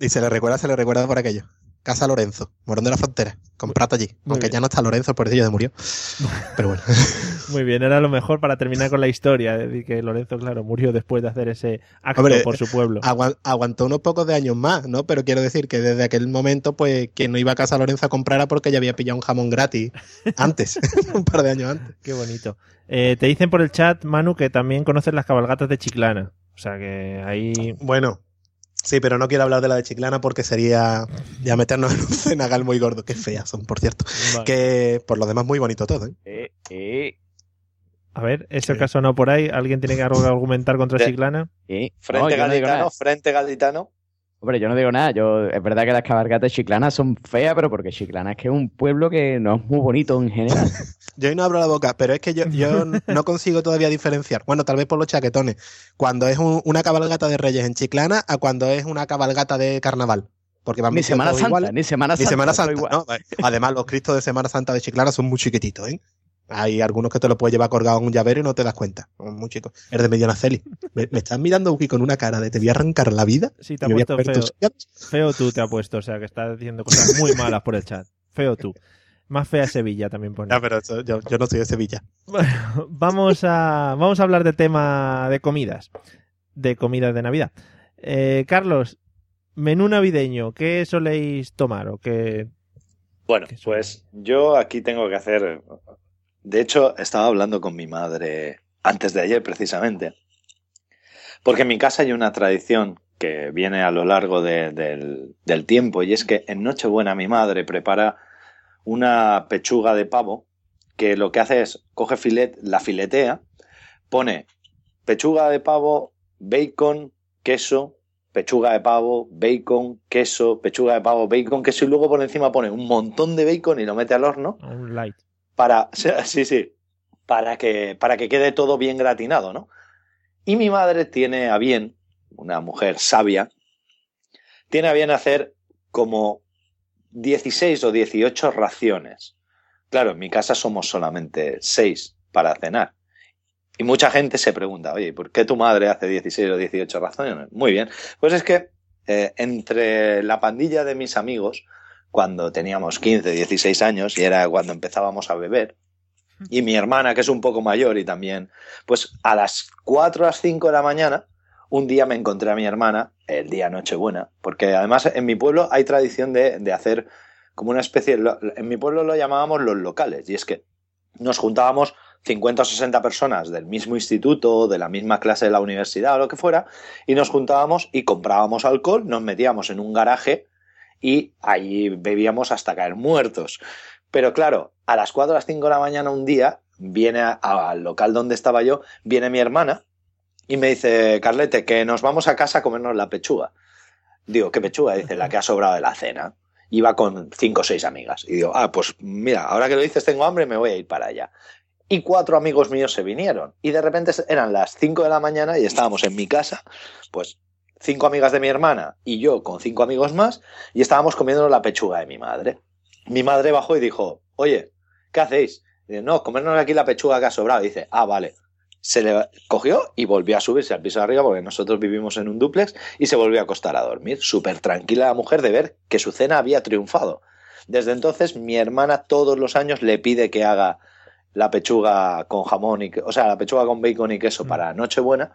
y se le recuerda, se le recuerda por aquello. Casa Lorenzo, Morón de la Frontera, con Prato allí. Muy Aunque bien. ya no está Lorenzo, por ello ya murió. Pero bueno. Muy bien, era lo mejor para terminar con la historia. Es decir, que Lorenzo, claro, murió después de hacer ese acto Hombre, por su pueblo. Agua- aguantó unos pocos de años más, ¿no? Pero quiero decir que desde aquel momento, pues, quien no iba a Casa Lorenzo a comprar era porque ya había pillado un jamón gratis antes, un par de años antes. Qué bonito. Eh, te dicen por el chat, Manu, que también conoces las cabalgatas de Chiclana. O sea que ahí. Bueno, Sí, pero no quiero hablar de la de Chiclana porque sería ya meternos en un cenagal muy gordo. Qué feas son, por cierto. Vale. Que por lo demás muy bonito todo, ¿eh? Eh, eh, A ver, eso que ha sonado por ahí, ¿alguien tiene que algo que argumentar contra De- Chiclana? eh. Frente No, no gaditano, frente gaditano. Hombre, yo no digo nada. Yo, es verdad que las cabalgatas chiclanas son feas, pero porque Chiclana es que es un pueblo que no es muy bonito en general. Yo hoy no abro la boca, pero es que yo, yo no consigo todavía diferenciar. Bueno, tal vez por los chaquetones. Cuando es un- una cabalgata de Reyes en Chiclana a cuando es una cabalgata de carnaval. Porque van ni Semana Santa, iguales. ni Semana Ni Santa. Semana todo Santa, igual. ¿no? Además, los cristos de Semana Santa de Chiclana son muy chiquititos, ¿eh? Hay algunos que te lo puedes llevar colgado en un llavero y no te das cuenta. Muy chicos. El de Mediana Celi. Me, me estás mirando Uki con una cara de te voy a arrancar la vida. Sí, te ha me voy a puesto feo. tus. Feo tú te ha puesto, o sea, que estás diciendo cosas muy malas por el chat. Feo tú. Más fea Sevilla también pone. Ya, pero eso- yo, yo no soy de Sevilla. Bueno, vamos a, vamos a hablar de tema de comidas. De comidas de Navidad. Eh, Carlos, menú navideño, ¿qué soléis tomar? O qué... Bueno, pues yo aquí tengo que hacer. De hecho, estaba hablando con mi madre antes de ayer, precisamente. Porque en mi casa hay una tradición que viene a lo largo de- del, del tiempo, y es que en Nochebuena mi madre prepara una pechuga de pavo que lo que hace es coge filet, la filetea, pone pechuga de pavo, bacon, queso, pechuga de pavo, bacon, queso, pechuga de pavo, bacon, queso y luego por encima pone un montón de bacon y lo mete al horno Un light. Para sí, sí, para que para que quede todo bien gratinado, ¿no? Y mi madre tiene a bien, una mujer sabia, tiene a bien hacer como 16 o 18 raciones. Claro, en mi casa somos solamente 6 para cenar. Y mucha gente se pregunta, oye, ¿por qué tu madre hace 16 o 18 raciones? Muy bien. Pues es que eh, entre la pandilla de mis amigos, cuando teníamos 15, 16 años, y era cuando empezábamos a beber, y mi hermana, que es un poco mayor y también, pues a las 4 a las 5 de la mañana, un día me encontré a mi hermana, el día Nochebuena, porque además en mi pueblo hay tradición de, de hacer como una especie, en mi pueblo lo llamábamos los locales, y es que nos juntábamos 50 o 60 personas del mismo instituto, de la misma clase de la universidad o lo que fuera, y nos juntábamos y comprábamos alcohol, nos metíamos en un garaje y allí bebíamos hasta caer muertos. Pero claro, a las 4 o las 5 de la mañana un día, viene al local donde estaba yo, viene mi hermana y me dice, Carlete, que nos vamos a casa a comernos la pechuga. Digo, ¿qué pechuga? Dice, la que ha sobrado de la cena. Iba con cinco o seis amigas. Y digo, ah, pues mira, ahora que lo dices tengo hambre, me voy a ir para allá. Y cuatro amigos míos se vinieron. Y de repente eran las 5 de la mañana y estábamos en mi casa, pues cinco amigas de mi hermana y yo con cinco amigos más, y estábamos comiendo la pechuga de mi madre. Mi madre bajó y dijo, oye, ¿qué hacéis? Dice, no, comernos aquí la pechuga que ha sobrado. Y dice, ah, vale. Se le cogió y volvió a subirse al piso de arriba porque nosotros vivimos en un duplex y se volvió a acostar a dormir. Súper tranquila la mujer de ver que su cena había triunfado. Desde entonces mi hermana todos los años le pide que haga la pechuga con jamón y o sea, la pechuga con bacon y queso para Nochebuena.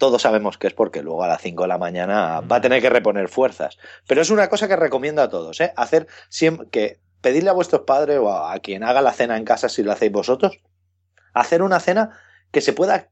Todos sabemos que es porque luego a las 5 de la mañana va a tener que reponer fuerzas. Pero es una cosa que recomiendo a todos, ¿eh? Hacer siempre que pedirle a vuestros padres o a, quien haga la cena en casa si lo hacéis vosotros, hacer una cena que se pueda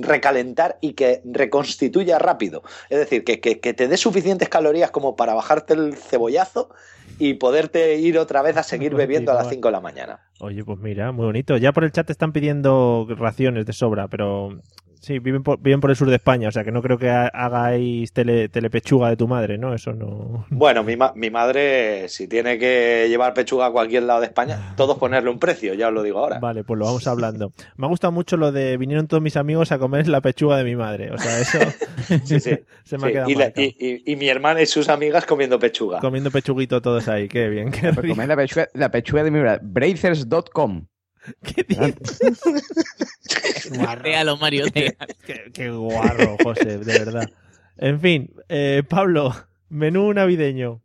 recalentar y que reconstituya rápido. Es decir, que, que- que te dé suficientes calorías como para bajarte el cebollazo y poderte ir otra vez a seguir bebiendo a las 5 de la mañana. Oye, pues mira, muy bonito. Ya por el chat te están pidiendo raciones de sobra, pero sí, viven por, viven por el sur de España, o sea que no creo que ha- hagáis tele, telepechuga de tu madre, ¿no? Eso no. Bueno, mi, ma- mi madre, si tiene que llevar pechuga a cualquier lado de España, todos ponerle un precio, ya os lo digo ahora. Vale, pues lo vamos hablando. Me ha gustado mucho lo de vinieron todos mis amigos a comer la pechuga de mi madre. O sea, eso Sí, sí. se me ha quedado y, la- y- y- y mi hermana y sus amigas comiendo pechuga. Comiendo pechuguito todos ahí, qué bien, qué Pues rico. comer la pechuga, la pechuga de mi verdad. Brazers.com. ¿Qué dices? Déjalo, Mario. qué, qué guarro, José, de verdad. En fin, eh, Pablo, menú navideño.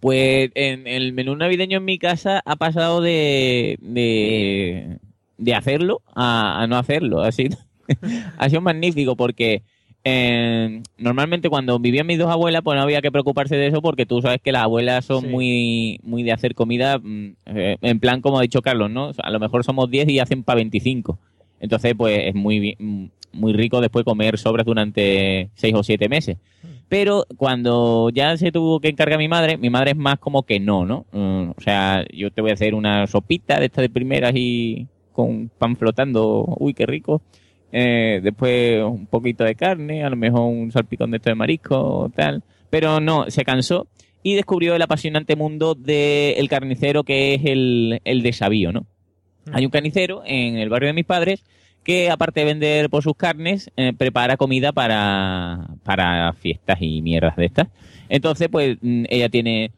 Pues en el menú navideño en mi casa ha pasado de, de, de hacerlo a, a no hacerlo. Así, ha sido magnífico porque eh, normalmente cuando vivían mis dos abuelas pues no había que preocuparse de eso porque tú sabes que las abuelas son Sí. muy, muy de hacer comida mm, eh, en plan como ha dicho Carlos, ¿no? O sea, a lo mejor somos 10 y hacen para 25. Entonces pues es muy, mm, muy rico después comer sobres durante 6 o 7 meses. Pero cuando ya se tuvo que encargar mi madre, mi madre es más como que no, ¿no? Mm, o sea, yo te voy a hacer una sopita de esta de primeras y con pan flotando, uy, qué rico. Eh, después un poquito de carne, a lo mejor un salpicón de esto de marisco, tal. Pero no, se cansó y descubrió el apasionante mundo del carnicero que es el, el desavío, ¿no? Hay un carnicero en el barrio de mis padres que aparte de vender por sus carnes, eh, prepara comida para, para fiestas y mierdas de estas. Entonces, pues mm, ella tiene,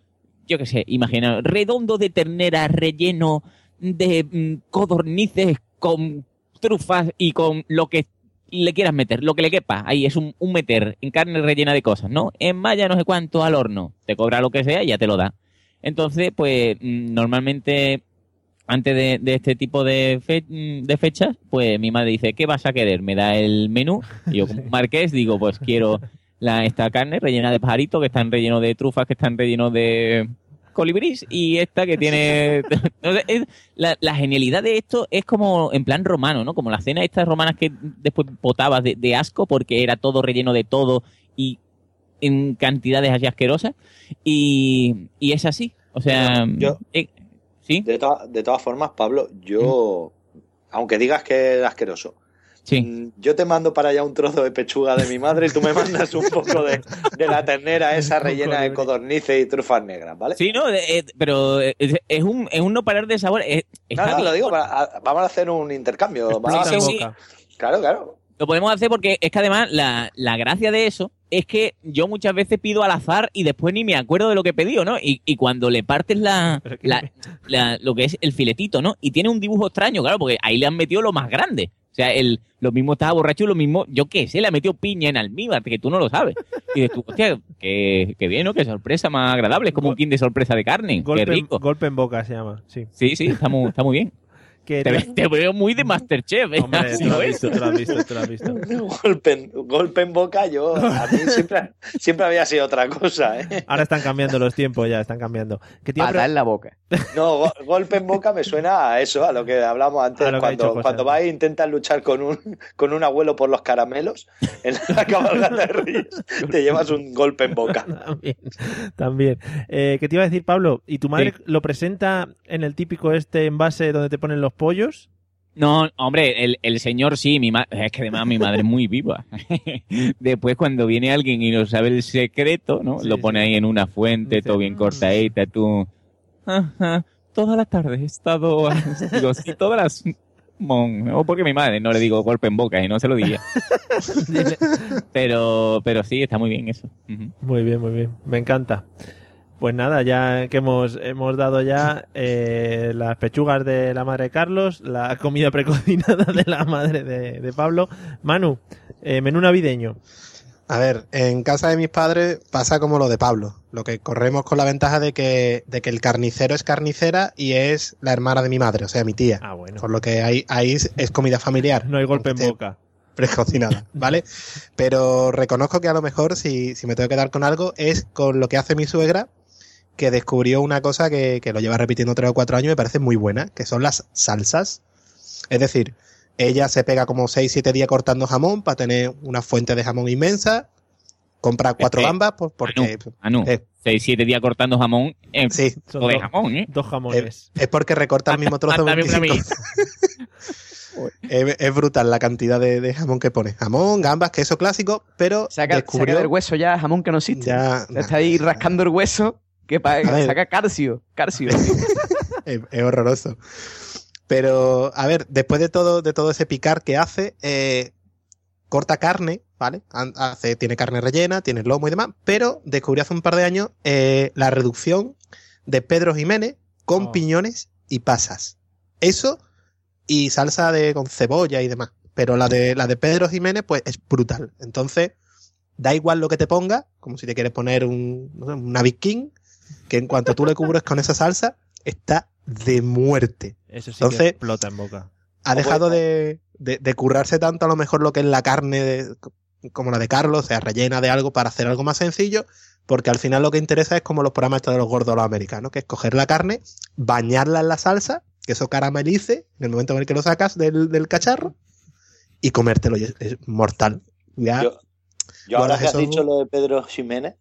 yo qué sé, imagina, redondo de ternera relleno de mm, codornices con trufas y con lo que le quieras meter, lo que le quepa. Ahí es un, un meter en carne rellena de cosas, ¿no? En malla no sé cuánto al horno. Te cobra lo que sea y ya te lo da. Entonces, pues mm, normalmente antes de, de este tipo de, fe- mm, de fechas, pues mi madre dice, ¿qué vas a querer? Me da el menú. Y yo como marqués digo, pues quiero la, esta carne rellena de pajarito, que están rellenos de trufas, que están rellenos de colibrís, y esta que tiene... No sé, es- la, la genialidad de esto es como en plan romano, ¿no? Como las cenas estas romanas que después botabas de, de asco porque era todo relleno de todo y en cantidades así asquerosas. Y, y es así. O sea, Yo- eh, ¿sí? De, to- de todas formas, Pablo, yo, aunque digas que es asqueroso, Sí. mm, yo te mando para allá un trozo de pechuga de mi madre y tú me mandas un poco de, de la ternera esa rellena de codornices y trufas negras, ¿vale? Sí, no, eh, eh, pero es, es un, es un no parar de sabor. es- está Nada, bien. lo digo, para- a- vamos a hacer un intercambio. Vamos a hacer sí. Claro, claro. Lo podemos hacer porque es que además la, la gracia de eso es que yo muchas veces pido al azar y después ni me acuerdo de lo que he pedido, ¿no? Y, y cuando le partes la, la- la- lo que es el filetito, ¿no? Y tiene un dibujo extraño, claro, porque ahí le han metido lo más grande. O sea, el, lo mismo estaba borracho y lo mismo, yo qué sé, le ha metido piña en almíbar, que tú no lo sabes. Y dices tú, hostia, qué, qué bien, ¿no? Qué sorpresa más agradable. Es como un king de sorpresa de carne. Qué Golpe, en- rico. golpe en boca se llama, sí. Sí, sí, está muy, está muy bien. Que Te, ve- te veo muy de Masterchef, ¿eh? Hombre, tú lo has visto, tú lo has visto, tú lo has visto. golpe, en, golpe en boca, yo a mí siempre, siempre había sido otra cosa, ¿eh? Ahora están cambiando los tiempos ya, están cambiando. Te a Patada pre- en la boca. No, go- golpe en boca me suena a eso, a lo que hablamos antes, dicho cuando, cuando vas e intentas luchar con un, con un abuelo por los caramelos en la cabalgata de Reyes, te llevas un golpe en boca. También, también. Eh, ¿Qué te iba a decir, Pablo? ¿Y tu madre Sí. lo presenta en el típico este envase donde te ponen los pollos? No, hombre, el, el señor sí, mi ma- es que además mi madre es muy viva. Después cuando viene alguien y no sabe el secreto, ¿no? Sí, Lo pone sí. ahí en una fuente, Dice, todo bien "Mm". cortadita, tú... Ajá, toda la tarde he estado... Digo, sí, todas las... Mon, o porque mi madre no le digo golpe en boca y no se lo diría. pero, pero sí, está muy bien eso. Muy bien, muy bien. Me encanta. Pues nada, ya que hemos, hemos dado ya eh, las pechugas de la madre de Carlos, la comida precocinada de la madre de, de Pablo. Manu, eh, menú navideño. A ver, en casa de mis padres pasa como lo de Pablo. Lo que corremos con la ventaja de que, de que el carnicero es carnicera y es la hermana de mi madre, o sea, mi tía. Ah, bueno. Por lo que ahí, ahí es comida familiar. No hay golpe en esté boca. Precocinada, ¿vale? Pero reconozco que a lo mejor, si, si me tengo que dar con algo, es con lo que hace mi suegra, que descubrió una cosa que, que lo lleva repitiendo tres o cuatro años y me parece muy buena, que son las salsas. Es decir, ella se pega como 6-7 días cortando jamón para tener una fuente de jamón inmensa. Compra cuatro Eh, gambas pues, porque Ah, no. Eh. Seis, siete días cortando jamón en sí, Son dos- jamón, ¿eh? Dos jamones. es porque recorta el mismo trozo. También para mí. 25. es, es brutal la cantidad de, de jamón que pone. Jamón, gambas, queso clásico, pero Saca, descubrió saca del hueso ya jamón que no existe. ya Está ahí rascando el hueso que saca calcio. Calcio. es, es horroroso. Pero, a ver, después de todo, de todo ese picar que hace, eh, corta carne, ¿vale? Hace, tiene carne rellena, tiene lomo y demás, pero descubrió hace un par de años eh, la reducción de Pedro Jiménez con Oh. piñones y pasas. Eso y salsa de con cebolla y demás. Pero la de, la de Pedro Jiménez, pues es brutal. Entonces, da igual lo que te ponga, como si te quieres poner un, no sé, una Big King, que en cuanto tú le cubres con esa salsa, está de muerte. Eso sí Entonces- que explota en boca. Ha dejado de, de- de currarse tanto a lo mejor lo que es la carne de- como la de Carlos, o sea, rellena de algo para hacer algo más sencillo, porque al final lo que interesa es como los programas de los gordos los americanos, que es coger la carne, bañarla en la salsa, que eso caramelice en el momento en el que lo sacas del, del cacharro y comértelo, y es, es mortal. Ya, Yo, Yo ahora que has eso- dicho lo de Pedro Jiménez,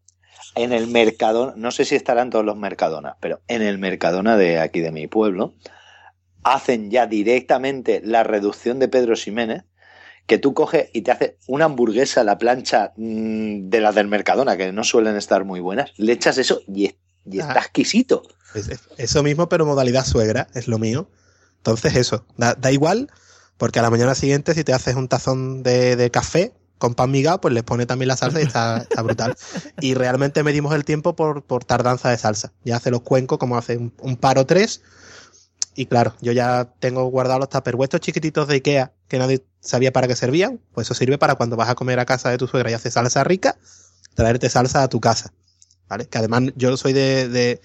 en el Mercadona, no sé si estarán todos los Mercadonas, pero en el Mercadona de aquí de mi pueblo, hacen ya directamente la reducción de Pedro Jiménez, que tú coges y te hace una hamburguesa a la plancha mm, de las del Mercadona, que no suelen estar muy buenas, le echas eso y, es- y está exquisito. Es- es- eso mismo, pero modalidad suegra, es lo mío. Entonces, eso, da, da igual, porque a la mañana siguiente, si te haces un tazón de, de café con pan migado, pues les pone también la salsa y está, está brutal. Y realmente medimos el tiempo por, por tardanza de salsa. Ya hace los cuencos, como hace un, un par o tres. Y claro, yo ya tengo guardados los tupperware chiquititos de Ikea, que nadie sabía para qué servían. Pues eso sirve para cuando vas a comer a casa de tu suegra y hace salsa rica, traerte salsa a tu casa. ¿Vale? Que además yo soy de, de,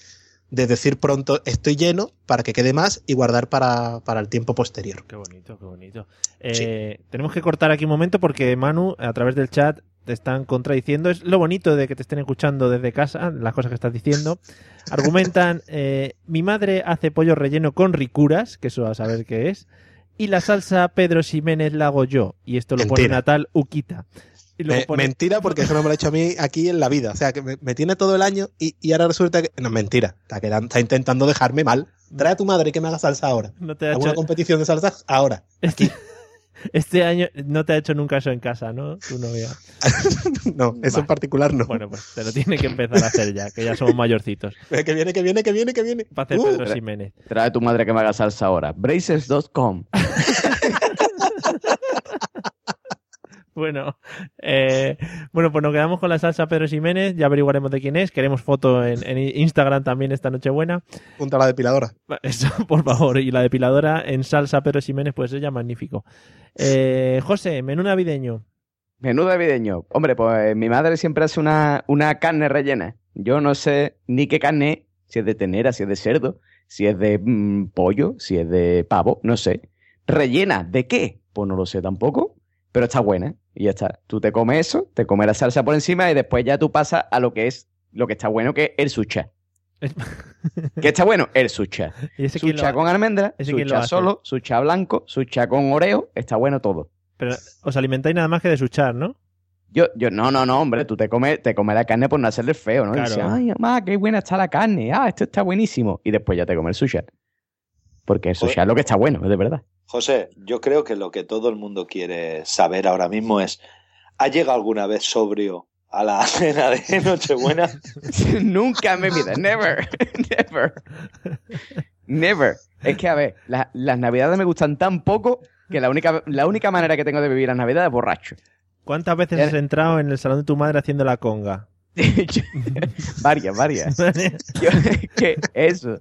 de decir pronto estoy lleno para que quede más y guardar para, para el tiempo posterior. Qué bonito, qué bonito. Eh, Tenemos que cortar aquí un momento porque Manu, a través del chat, te están contradiciendo. Es lo bonito de que te estén escuchando desde casa, las cosas que estás diciendo. Argumentan, eh, mi madre hace pollo relleno con ricuras, que eso a saber qué es, y la salsa Pedro Ximénez la hago yo. Y esto lo pone. Natal Uquita. Y luego Eh, pone- Mentira, porque eso no me lo ha hecho a mí aquí en la vida. O sea, que me, me tiene todo el año y, y ahora resulta que. No, mentira. Está, intentando dejarme mal. Trae a tu madre que me haga salsa ahora. no te ha hecho- competición de salsas ahora. este, este año no te ha hecho nunca eso en casa, ¿no? Tu novia. No, eso en particular no. Bueno, pues te lo tiene que empezar a hacer ya, que ya somos mayorcitos. Eh, Que viene, que viene, que viene, que viene. Para hacer Uh, Pedro Ximénez. Trae a tu madre que me haga salsa ahora. Braces.com. Bueno, eh, bueno, pues nos quedamos con la salsa Pedro Ximénez, ya averiguaremos de quién es, queremos foto en, en Instagram también esta noche buena. Junto a la depiladora. Eso, por favor, y la depiladora en salsa Pedro Ximénez, pues ella magnífico. Eh, José, menú navideño. Menú navideño. Hombre, pues mi madre siempre hace una, una carne rellena. Yo no sé ni qué carne, es, si es de tenera, si es de cerdo, si es de mm, pollo, si es de pavo, no sé. ¿Rellena de qué? Pues no lo sé tampoco, pero está buena. Y ya está. Tú te comes eso, te comes la salsa por encima y después ya tú pasas a lo que es lo que está bueno, que es el sucha. ¿Qué está bueno? El sucha. ¿Y ese Sucha con almendra, sucha solo, sucha blanco, sucha con oreo, está bueno todo. Pero os alimentáis nada más que de suchar, ¿no? Yo, yo, no, no, no, hombre, tú te comes, te comes la carne por no hacerle feo, ¿no? Y Claro. dices, ay, mamá, qué buena está la carne, ah, esto está buenísimo. Y después ya te comes el sushi. Porque el sushi es lo que está bueno, de verdad. José, yo creo que lo que todo el mundo quiere saber ahora mismo es, ¿ha llegado alguna vez sobrio a la cena de Nochebuena? Nunca en mi vida, never, never, never. Es que, a ver, la- las navidades me gustan tan poco que la única, la única manera que tengo de vivir las navidades es borracho. ¿Cuántas veces has entrado en el salón de tu madre haciendo la conga? Varias, varias. Yo- ¿Qué? Eso.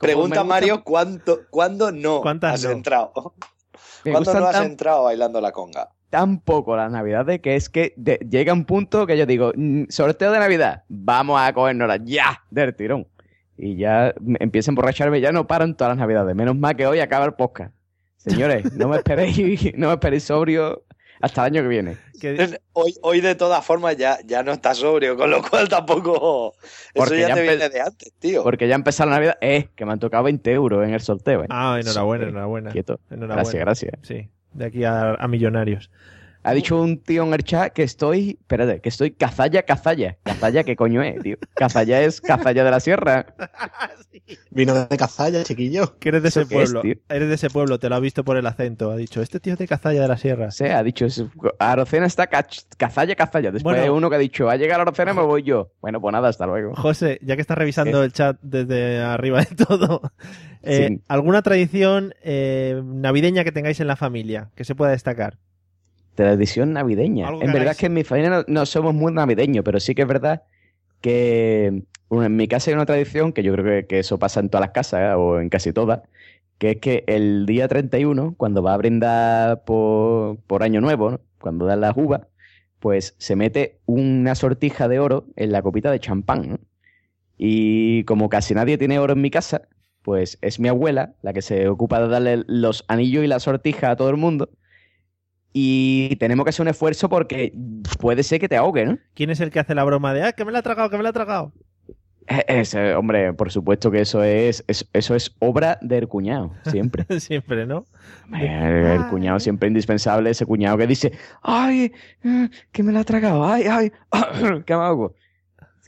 Pregunta Mario, ¿cuánto, ¿cuándo no ¿Cuántas has no? entrado? Me ¿Cuándo no has tan- entrado bailando la conga? tan poco las navidades que es que de- llega un punto que yo digo, "Mm, sorteo de navidad, vamos a cogernos ya del tirón. Y ya empiezo a emborracharme, ya no paran todas las navidades. Menos mal que hoy acaba el podcast. Señores, no me esperéis, no me esperéis sobrio hasta el año que viene. Hoy, hoy de todas formas ya, ya no está sobrio, con lo cual tampoco... Eso Porque ya, ya te viene de antes, tío. Porque ya empezó la navidad, eh, que me han tocado 20 euros en el sorteo. eh. Ah, enhorabuena, Sí, enhorabuena. Quieto. Enhorabuena. Gracias, gracias. Sí, de aquí a, a millonarios. Ha dicho un tío en el chat que estoy, espérate, que estoy cazalla, cazalla. Cazalla, ¿qué coño es, tío? Cazalla es cazalla de la sierra. Vino de cazalla, chiquillo. Que eres de ¿Eso ese es, pueblo. tío? eres de ese pueblo, te lo ha visto por el acento. Ha dicho, este tío es de Cazalla de la Sierra. Sea, ha dicho, es- Arocena está cazalla, cazalla. Después Bueno. hay uno que ha dicho, ha llegado Arocena, me voy yo. Bueno, pues nada, hasta luego. José, ya que estás revisando el chat desde arriba de todo, eh, Sí. ¿alguna tradición eh, navideña que tengáis en la familia que se pueda destacar? Tradición navideña. En verdad es que en mi familia no, no somos muy navideños, pero sí que es verdad que bueno, en mi casa hay una tradición que yo creo que, que eso pasa en todas las casas ¿eh? o en casi todas, que es que el día 31, cuando va a brindar por, por Año Nuevo, ¿no? cuando dan las uvas, pues se mete una sortija de oro en la copita de champán. ¿no? Y como casi nadie tiene oro en mi casa, pues es mi abuela la que se ocupa de darle los anillos y la sortija a todo el mundo. Y tenemos que hacer un esfuerzo porque puede ser que te ahogue, ¿no? ¿Quién es el que hace la broma de, ah, que me la ha tragado, que me la ha tragado? Eh, es, eh, hombre, por supuesto que eso es, es- eso es obra del cuñado, siempre. Siempre, ¿no? Eh, El, cuñado siempre indispensable, ese cuñado que dice, ay, eh, que me la ha tragado, ay, ay, ¿qué hago?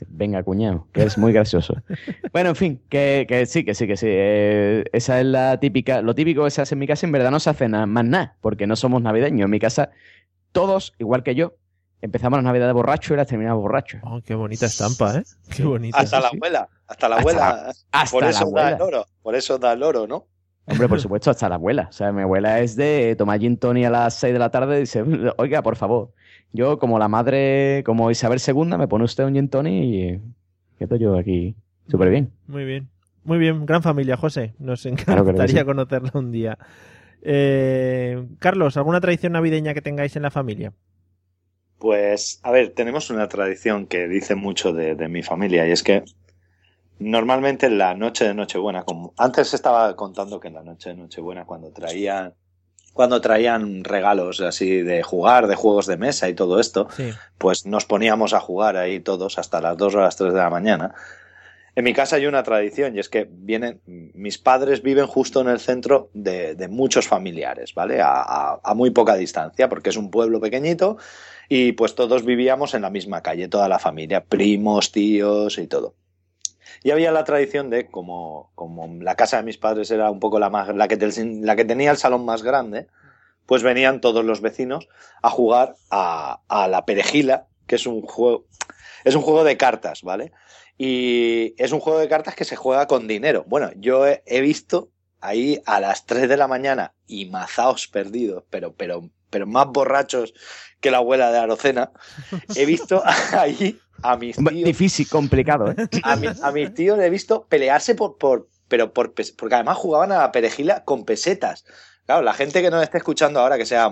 Venga, cuñado, que es muy gracioso. bueno, en fin, que, que sí, que sí, que sí. eh, esa es la típica, lo típico que se hace en mi casa, en verdad no se hace nada, más nada, porque no somos navideños. En mi casa, todos, igual que yo, empezamos la Navidad de borracho y las terminamos borrachos. Oh, qué bonita estampa, ¿eh? Qué bonita. Hasta la abuela, hasta la Hasta abuela. la- hasta por la eso da el abuela. oro, por eso da el oro, ¿no? Hombre, por supuesto, hasta la abuela. O sea, mi abuela es de tomar gin tonic a las 6 de la tarde y dice, oiga, por favor, yo como la madre, como Isabel II, me pone usted un gin y quedo yo aquí súper bien. Muy bien. Muy bien, gran familia, José. Nos Claro encantaría sí. conocerla un día. Eh, Carlos, ¿alguna tradición navideña que tengáis en la familia? Pues, a ver, tenemos una tradición que dice mucho de, de mi familia y es que normalmente en la noche de Nochebuena, como antes estaba contando que en la noche de Nochebuena cuando traían cuando traían regalos así de jugar, de juegos de mesa y todo esto, Sí. pues nos poníamos a jugar ahí todos hasta las 2 o las 3 de la mañana. En mi casa hay una tradición y es que vienen, mis padres viven justo en el centro de, de muchos familiares, ¿vale? A, a- a muy poca distancia, porque es un pueblo pequeñito y pues todos vivíamos en la misma calle, toda la familia, primos, tíos y todo. Y había la tradición de, como, como la casa de mis padres era un poco la, más, la, que, tel- la que tenía el salón más grande, pues venían todos los vecinos a jugar a, a la perejila, que es un juego, es un juego de cartas, ¿vale? Y es un juego de cartas que se juega con dinero. Bueno, yo he, he visto ahí a las 3 de la mañana y mazaos perdidos, pero, pero, pero más borrachos que la abuela de Arocena, he visto ahí a mis tíos Difícil, complicado, ¿eh? a, mi- a mis tíos le he visto pelearse por, por pero por porque además jugaban a la perejila con pesetas. Claro, la gente que nos esté escuchando ahora que sea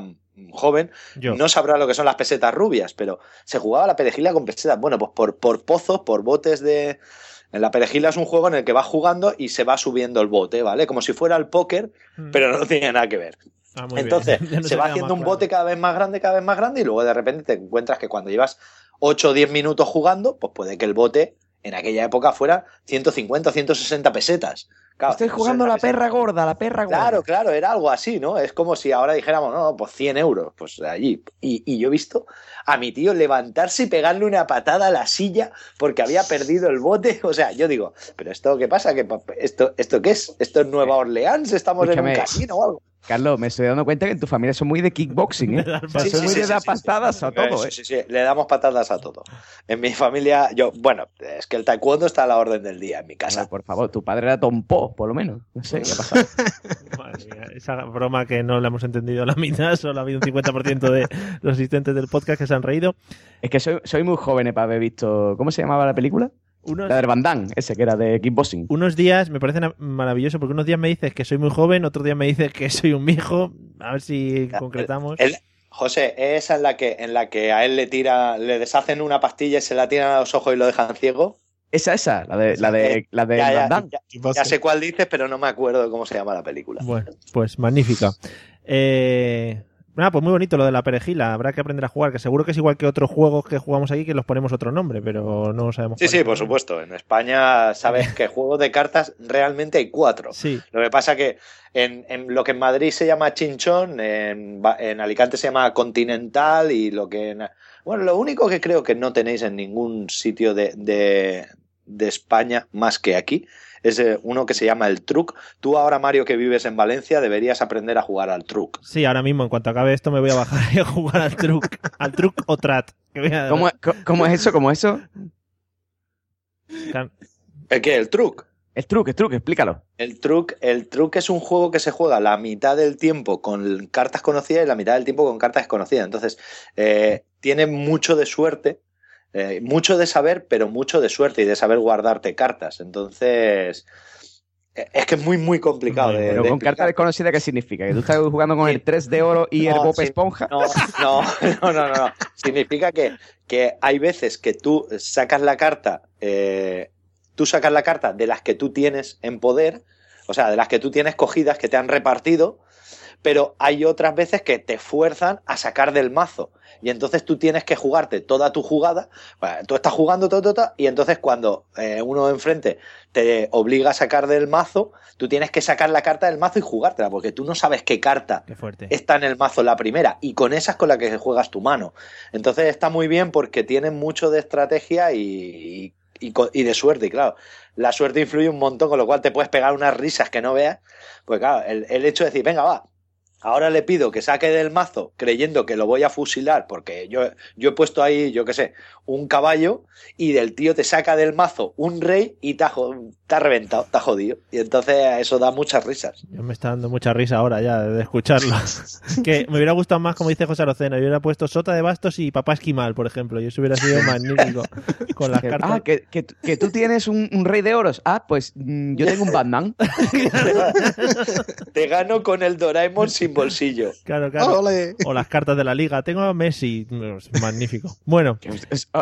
joven Yo. no sabrá lo que son las pesetas rubias, pero se jugaba a la perejila con pesetas. Bueno, pues por, por pozos, por botes de. En la perejila es un juego en el que vas jugando y se va subiendo el bote, ¿vale? Como si fuera el póker, Mm. pero no tiene nada que ver. Ah, muy bien. Entonces, no se se va haciendo un claro. bote cada vez más grande, cada vez más grande, y luego de repente te encuentras que cuando llevas 8 o 10 minutos jugando, pues puede que el bote en aquella época fuera 150 o 160 pesetas. Claro, Estoy jugando a la 160 perra gorda, la perra gorda. Claro, claro, era algo así, ¿no? Es como si ahora dijéramos, no, pues 100 euros, pues allí. Y, y yo he visto a mi tío levantarse y pegarle una patada a la silla porque había perdido el bote. O sea, yo digo, ¿pero esto qué pasa? ¿Qué, esto, ¿Esto qué es? ¿Esto es Nueva Orleans? ¿Estamos en un casino o algo? Carlos, me estoy dando cuenta que en tu familia son muy de kickboxing, ¿eh? Sí, son sí, muy sí, de sí, dar sí, patadas a todo, Sí, ¿eh? sí, sí, le damos patadas a todo. En mi familia, yo, bueno, es que el taekwondo está a la orden del día en mi casa. Por favor, tu padre era Tom Po, por lo menos. No sé qué ha pasado. Madre mía, esa broma que no la hemos entendido a la mitad, solo ha habido un 50% de los asistentes del podcast que se han reído. Es que soy, soy muy joven eh, para haber visto. ¿Cómo se llamaba la película? Unos, La de Van Damme, ese que era de kickboxing. unos días me parece maravilloso porque unos días me dices que soy muy joven, otros días me dices que soy un viejo. A ver si concretamos. El- José, esa en la que en la que a él le tira, le deshacen una pastilla y se la tiran a los ojos y lo dejan ciego. Esa, esa, la de, la de, la de Ya, ya, Van Damme. ya- ya sé cuál dices, pero no me acuerdo cómo se llama la película. Bueno, pues magnífica. Eh, nada, pues muy bonito lo de la perejila. Habrá que aprender a jugar, que seguro que es igual que otros juegos que jugamos aquí que los ponemos otro nombre, pero no sabemos. Sí, sí, es. por supuesto. En España sabes que juegos de cartas realmente hay cuatro. Sí, Lo que pasa que en, en lo que en Madrid se llama chinchón, en, en Alicante se llama continental y lo que... en- bueno, lo único que creo que no tenéis en ningún sitio de, de, de España más que aquí es uno que se llama el truc. Tú ahora, Mario, que vives en Valencia, deberías aprender a jugar al truc. sí, ahora mismo, en cuanto acabe esto, me voy a bajar y a jugar al truc. al truc o trat. a- ¿Cómo, cómo es eso? ¿Cómo es eso? ¿El qué? ¿El truc? El truque, el truque, explícalo. El truc, el truc es un juego que se juega la mitad del tiempo con cartas conocidas y la mitad del tiempo con cartas desconocidas. Entonces, eh, tiene mucho de suerte, eh, mucho de saber, pero mucho de suerte y de saber guardarte cartas. Entonces, eh, es que es muy, muy complicado. de- Pero de con carta desconocida, ¿qué significa? ¿Que tú estás jugando con el 3 de oro y el Bob sí. Esponja? No, no, no, no, no, no. Significa que, que hay veces que tú sacas la carta, eh, tú sacas la carta de las que tú tienes en poder, o sea, de las que tú tienes cogidas, que te han repartido, pero hay otras veces que te fuerzan a sacar del mazo. Y entonces tú tienes que jugarte toda tu jugada. Bueno, tú estás jugando todo, todo, todo, y entonces cuando eh, uno enfrente te obliga a sacar del mazo, tú tienes que sacar la carta del mazo y jugártela, porque tú no sabes qué carta Qué está en el mazo la primera, y con esa es con la que juegas tu mano. Entonces está muy bien porque tiene mucho de estrategia y, y, de suerte, y claro. La suerte influye un montón, con lo cual te puedes pegar unas risas que no veas. Pues claro, el, el hecho de decir, venga, va, ahora le pido que saque del mazo creyendo que lo voy a fusilar, porque yo, yo he puesto ahí, yo qué sé, un caballo, y del tío te saca del mazo un rey y te ha, jo- te ha reventado, te ha jodido. Y entonces eso da muchas risas. Ya me está dando mucha risa ahora ya de escucharlo. que me hubiera gustado más, como dice José Arocena, yo hubiera puesto Sota de Bastos y Papá Esquimal, por ejemplo, y eso hubiera sido magnífico. Con las cartas. ah, que, que, que tú tienes un, un rey de oros. Ah, pues mm, yo tengo un Batman. Te gano con el Doraemon sin bolsillo. Claro, claro. Ole. O las cartas de la liga. Tengo a Messi. Es Magnífico. Bueno,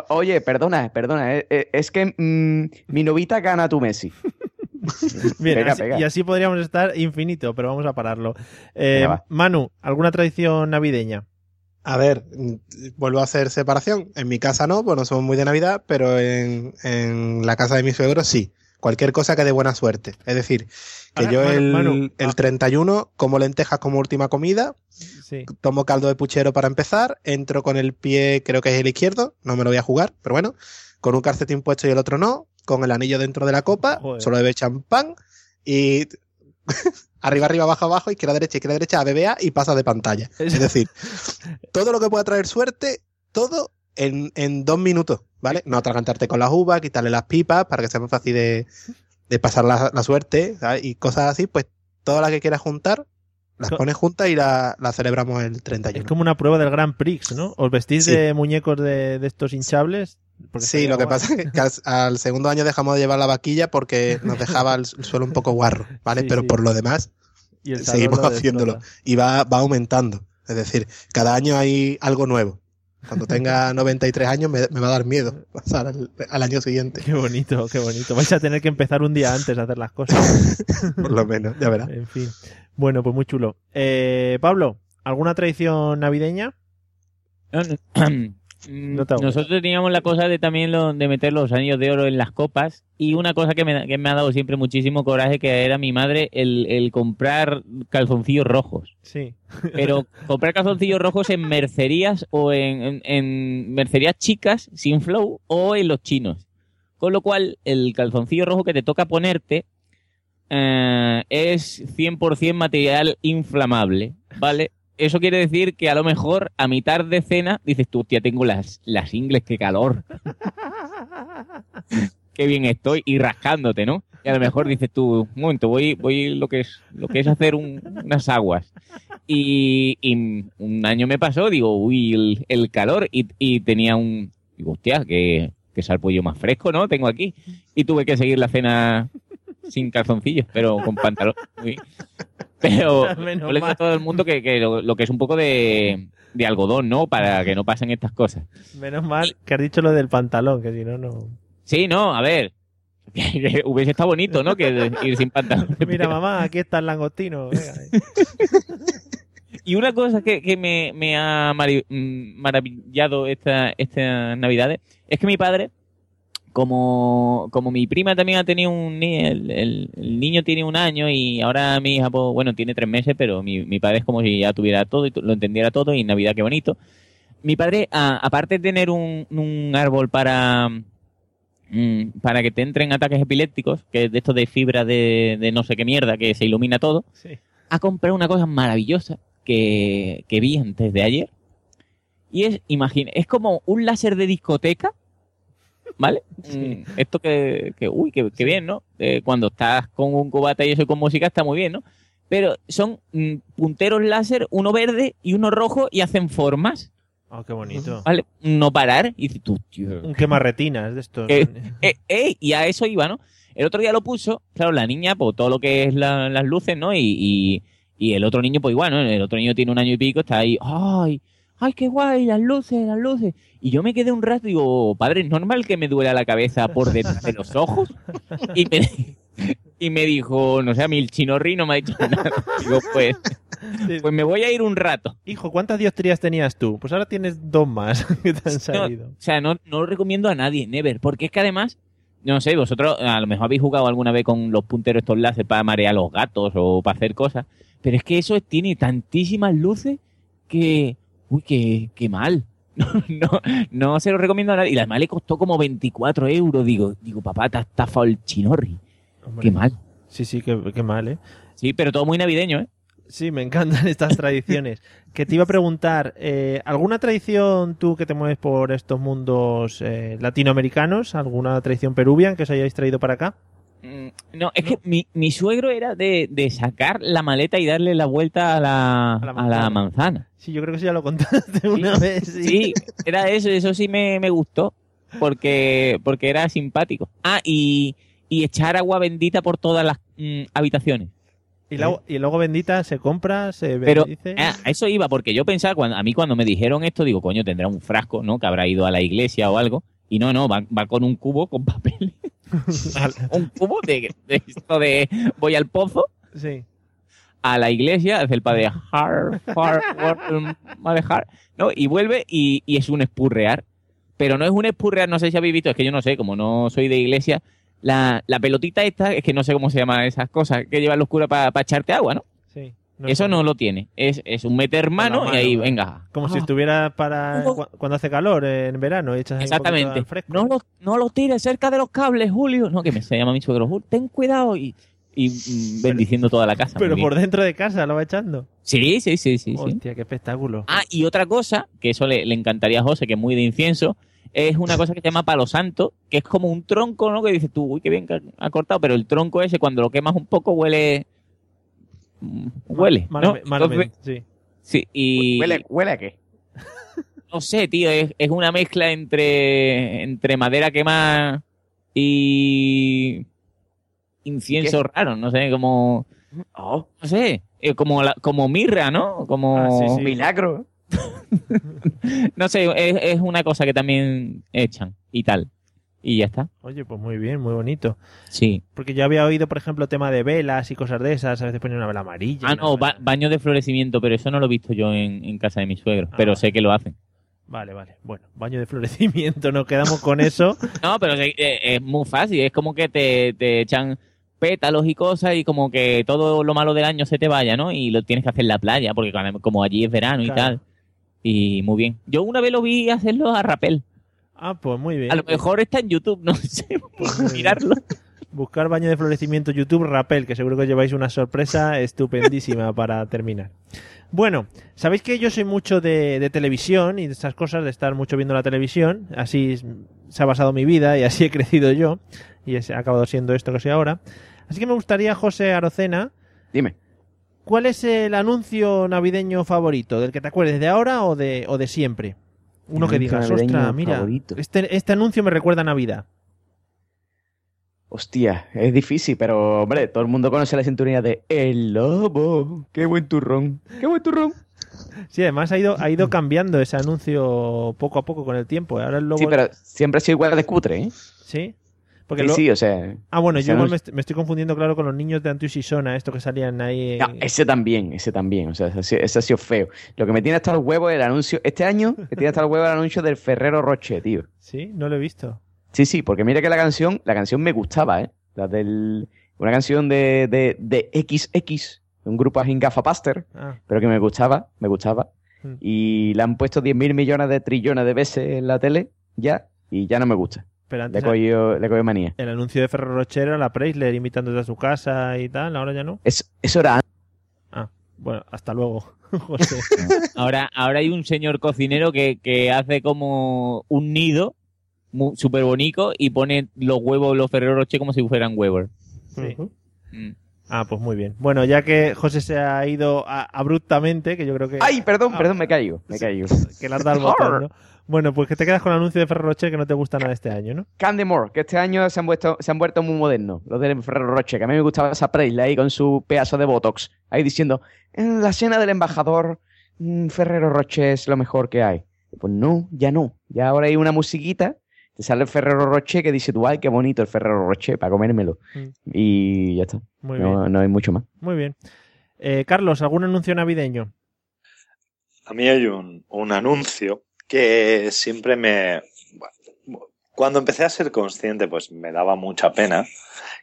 oye, perdona, perdona. eh, eh, es que mm, mi novita gana a tu Messi. bien, Pega, así- pega. y así podríamos estar infinito, pero vamos a pararlo. Eh, Venga. Manu, ¿alguna tradición navideña? A ver, mm, vuelvo a hacer separación. En mi casa no, pues no somos muy de Navidad, pero en, en la casa de mis suegros sí. Cualquier cosa que dé buena suerte. Es decir, que Ahora, yo Manu, el, Manu, el ah. 31 como lentejas como última comida, Sí. tomo caldo de puchero para empezar, entro con el pie, creo que es el izquierdo, no me lo voy a jugar, pero bueno, con un calcetín puesto y el otro no, con el anillo dentro de la copa, Joder. solo bebe champán y arriba, arriba, abajo, abajo, izquierda, derecha, izquierda, derecha, BBA y pasa de pantalla. Es decir, todo lo que pueda traer suerte, todo en, en dos minutos, ¿vale? No atragantarte con las uvas, quitarle las pipas para que sea más fácil de, de pasar la, la suerte, ¿sabes? Y cosas así, pues todas las que quieras juntar, las pones juntas y la, la celebramos el Es 31. como una prueba del Grand Prix, ¿no? ¿Os vestís Sí. de muñecos de, de estos hinchables? Sí, lo que pasa es que al, al segundo año dejamos de llevar la vaquilla porque nos dejaba el, el suelo un poco guarro, ¿vale? Sí, Pero sí. por lo demás, Y salón seguimos lo haciéndolo. y va, va aumentando. Es decir, cada año hay algo nuevo. Cuando tenga 93 años me, me va a dar miedo pasar al, al año siguiente, Qué bonito, qué bonito. Vais a tener que empezar un día antes a hacer las cosas. por lo menos, ya verás. En fin. Bueno, pues muy chulo. Eh, Pablo, ¿alguna tradición navideña? No. Mm, te. Nosotros teníamos la cosa de también lo, de meter los anillos de oro en las copas y una cosa que me, que me ha dado siempre muchísimo coraje que era mi madre el, el comprar calzoncillos rojos. Sí. Pero comprar calzoncillos rojos en mercerías o en, en- en mercerías chicas sin flow o en los chinos. Con lo cual el calzoncillo rojo que te toca ponerte eh, es 100% material inflamable, ¿vale? Eso quiere decir que a lo mejor a mitad de cena dices tú, hostia, tengo las, las ingles, qué calor. qué bien estoy y rascándote, ¿no? Y a lo mejor dices tú, un momento, voy, voy lo que es, lo que es hacer un- unas aguas. Y, y un año me pasó, digo, uy, el, el calor, y, y tenía un, digo, hostia, que, que salpollo más fresco, ¿no? Tengo aquí. Y tuve que seguir la cena sin calzoncillos, pero con pantalón. Muy. Pero yo le digo a todo el mundo que, que lo, lo que es un poco de, de algodón, ¿no? Para que no pasen estas cosas. Menos mal que has dicho lo del pantalón, que si no, no. Sí, no, a ver. Hubiese estado bonito, ¿no? Que ir sin pantalón. Mira, mamá, aquí está el langostino. venga. Y una cosa que, que me, me ha mm, maravillado esta, estas navidades es que mi padre, como, como mi prima también ha tenido un ni- el, el- el niño tiene un año y ahora mi hija, pues, bueno, tiene tres meses, pero mi, mi padre es como si ya tuviera todo y lo entendiera todo y Navidad qué bonito. Mi padre, a- aparte de tener un, un árbol para, mm, para que te entren ataques epilépticos, que es de esto de fibra de, de no sé qué mierda, que se ilumina todo, Sí. ha comprado una cosa maravillosa que, que vi antes de ayer. Y es, imagina, es como un láser de discoteca, ¿vale? Mm, esto que, que uy, que, que bien, ¿no? Eh, cuando estás con un cubata y eso con música está muy bien, ¿no? Pero son mm, punteros láser, uno verde y uno rojo y hacen formas, Oh, qué bonito. ¿vale? No parar. Y dices tú, tío, Un quemarretinas de estos. Eh, eh, eh, y a eso iba, ¿no? El otro día lo puso, claro, la niña, pues todo lo que es la- las luces, ¿no? Y, y, y el otro niño, pues igual, ¿no? El otro niño tiene un año y pico, está ahí, ay, ¡ay, qué guay! Las luces, las luces. Y yo me quedé un rato y digo, padre, ¿es normal que me duela la cabeza por detrás de los ojos? Y me, y me dijo, no sé, a mí el chinorri no me ha dicho nada. Digo, pues, pues me voy a ir un rato. Hijo, ¿cuántas dioptrías tenías tú? Pues ahora tienes dos más que te han No, salido. o sea, no, no lo recomiendo a nadie, never. Porque es que además, no sé, vosotros a lo mejor habéis jugado alguna vez con los punteros estos láser para marear a los gatos o para hacer cosas. Pero es que eso tiene tantísimas luces que. Uy, que, que mal. No, no, no se lo recomiendo a nadie. Y además le costó como 24 euros. Digo, digo, papá, te has estafado el chinorri. Hombre. Qué mal. Sí, sí, qué, qué mal, ¿eh? Sí, pero todo muy navideño, ¿eh? Sí, me encantan estas tradiciones. que te iba a preguntar, eh, ¿alguna tradición tú que te mueves por estos mundos eh, latinoamericanos? ¿Alguna tradición peruvian que os hayáis traído para acá? Mm, No, es que mi, mi suegro era de, de sacar la maleta y darle la vuelta a la, A la a la manzana. Sí, yo creo que sí ya lo contaste una vez. Sí. Sí, era eso, eso sí me, me gustó, porque, porque era simpático. Ah, y, y echar agua bendita por todas las mm, habitaciones. Y, la- y luego bendita se compra, se Pero bendice. ah, a eso iba, porque yo pensaba, cuando, a mí cuando me dijeron esto, digo, coño, tendrá un frasco, ¿no? Que habrá ido a la iglesia o algo. Y no, no, va, va con un cubo con papel. un cubo de, de esto de voy al pozo, Sí. a la iglesia, hace el padre har, har, har, ¿no? Y vuelve y, y es un espurrear. Pero no es un espurrear, no sé si habéis visto, es que yo no sé, como no soy de iglesia, la, la pelotita esta, es que no sé cómo se llaman esas cosas, que llevan los curas para echarte agua, ¿no? sí. Eso no lo tiene. Es, es un meter mano, mano, y ahí, venga. Como si estuviera para cu- cuando hace calor en verano. y echas ahí Exactamente. al fresco. No lo, no lo tires cerca de los cables, Julio. No, que me se llama mi suegro. "Julio, Ten cuidado y, y mm, bendiciendo toda la casa. Pero por dentro de casa lo va echando. Sí, sí, sí, sí. sí. Hostia, qué espectáculo. Ah, y otra cosa, que eso le, le encantaría a José, que es muy de incienso, es una cosa que se llama palo santo, que es como un tronco, ¿no? Que dices tú, uy, qué bien que ha cortado, pero el tronco ese, cuando lo quemas un poco, huele. Huele. ¿no? Malame- malamente, sí. sí, y. ¿Huele, ¿Huele a qué? No sé, tío, es, es una mezcla entre, entre madera quemada y. incienso raro, no sé, como. Oh, No sé, eh, como, la- como mirra, ¿no? Como. Ah, sí, sí. milagro. No sé, es, es una cosa que también echan y tal. Y ya está. Oye, pues muy bien, muy bonito. Sí. Porque yo había oído, por ejemplo, tema de velas y cosas de esas. A veces ponen una vela amarilla. Ah, no, ba- baño de florecimiento, pero eso no lo he visto yo en, en casa de mi suegro. Ah. Pero sé que lo hacen. Vale, vale. Bueno, baño de florecimiento. Nos quedamos con eso. No, pero eh, es muy fácil. Es como que te, te echan pétalos y cosas y como que todo lo malo del año se te vaya, ¿no? Y lo tienes que hacer en la playa, porque como allí es verano y tal. Y muy bien. Yo una vez lo vi hacerlo a rapel. Ah, pues muy bien. A lo mejor está en YouTube, no sé. Pues mirarlo. Buscar baño de florecimiento YouTube Rapel, que seguro que os lleváis una sorpresa estupendísima para terminar. Bueno, sabéis que yo soy mucho de, de televisión y de estas cosas, de estar mucho viendo la televisión. Así se ha basado mi vida y así he crecido yo. Y ha acabado siendo esto que soy ahora. Así que me gustaría, José Arocena, Dime. ¿cuál es el anuncio navideño favorito? ¿Del que te acuerdes de ahora o de, o de siempre? Uno que digas, ostras, mira, favorito". este, este anuncio me recuerda a Navidad. Hostia, es difícil, pero hombre, todo el mundo conoce la sintonía de El Lobo. Qué buen turrón. Qué buen turrón. Sí, además ha ido, ha ido cambiando ese anuncio poco a poco con el tiempo. Ahora el lobo... Sí, pero siempre ha sido igual de cutre, ¿eh? ¿Sí? Porque Sí, lo- sí, o sea. Ah, bueno, yo igual me, est- me estoy confundiendo, claro, con los niños de Antius y Sona, estos que salían ahí. No, ese también, ese también. O sea, ese, ha sido- ese ha sido feo. Lo que me tiene hasta los huevos es el anuncio. Este año me tiene hasta los huevos el anuncio del Ferrero Rocher, tío. Sí, no lo he visto. Sí, sí, porque mira que la canción, la canción me gustaba, ¿eh? La del. Una canción de, de, de XX, un grupo así Gafapaster, Ah, pero que me gustaba, me gustaba. Mm. Y la han puesto 10.000 millones de trillones de veces en la tele, ya, y ya no me gusta. Pero Le antes le he cogido manía. el anuncio de Ferrero Rocher era la Preisler invitándote a su casa y tal, ahora ya no. Es- eso era Ah, bueno, hasta luego, José. Ahora, ahora hay un señor cocinero que, que hace como un nido súper bonito y pone los huevos, los Ferrero Rocher como si fueran huevos. Sí. Mm. Ah, pues muy bien. Bueno, ya que José se ha ido a- abruptamente, que yo creo que, ¡Ay, perdón, Ah. perdón, me caigo, me caigo! que le has dado el botón, ¿no? Bueno, pues que te quedas con el anuncio de Ferrero Rocher que no te gusta nada este año, ¿no? Candemore, que este año se han, vuelto, se han vuelto muy modernos, los del Ferrero Rocher, que a mí me gustaba esa Presley ahí con su pedazo de Botox, ahí diciendo, en la cena del embajador mm, Ferrero Rocher es lo mejor que hay. Pues no, ya no. Ya ahora hay una musiquita, te sale el Ferrero Rocher que dice tú, ay, qué bonito el Ferrero Rocher para comérmelo. Mm. Y ya está. Muy no, bien. no hay mucho más. Muy bien. Eh, Carlos, ¿algún anuncio navideño? A mí hay un, un anuncio que siempre me... Cuando empecé a ser consciente, pues me daba mucha pena,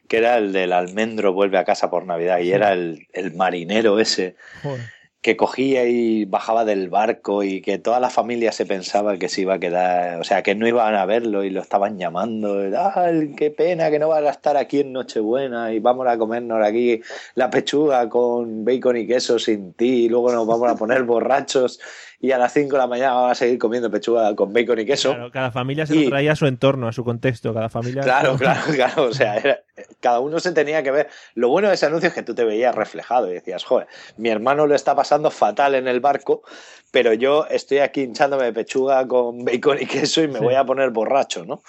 que era el del almendro vuelve a casa por Navidad y era el, el marinero ese Joder. que cogía y bajaba del barco y que toda la familia se pensaba que se iba a quedar, o sea, que no iban a verlo y lo estaban llamando, ¡ah, qué pena que no vas a estar aquí en Nochebuena y vamos a comernos aquí la pechuga con bacon y queso sin ti y luego nos vamos a poner borrachos y a las 5 de la mañana vamos a seguir comiendo pechuga con bacon y queso. Claro, cada familia se Y- lo traía a su entorno, a su contexto. Cada familia. Claro, claro, claro. O sea, era- cada uno se tenía que ver. Lo bueno de ese anuncio es que tú te veías reflejado y decías, joder, mi hermano lo está pasando fatal en el barco, pero yo estoy aquí hinchándome de pechuga con bacon y queso y me Sí. voy a poner borracho, ¿no?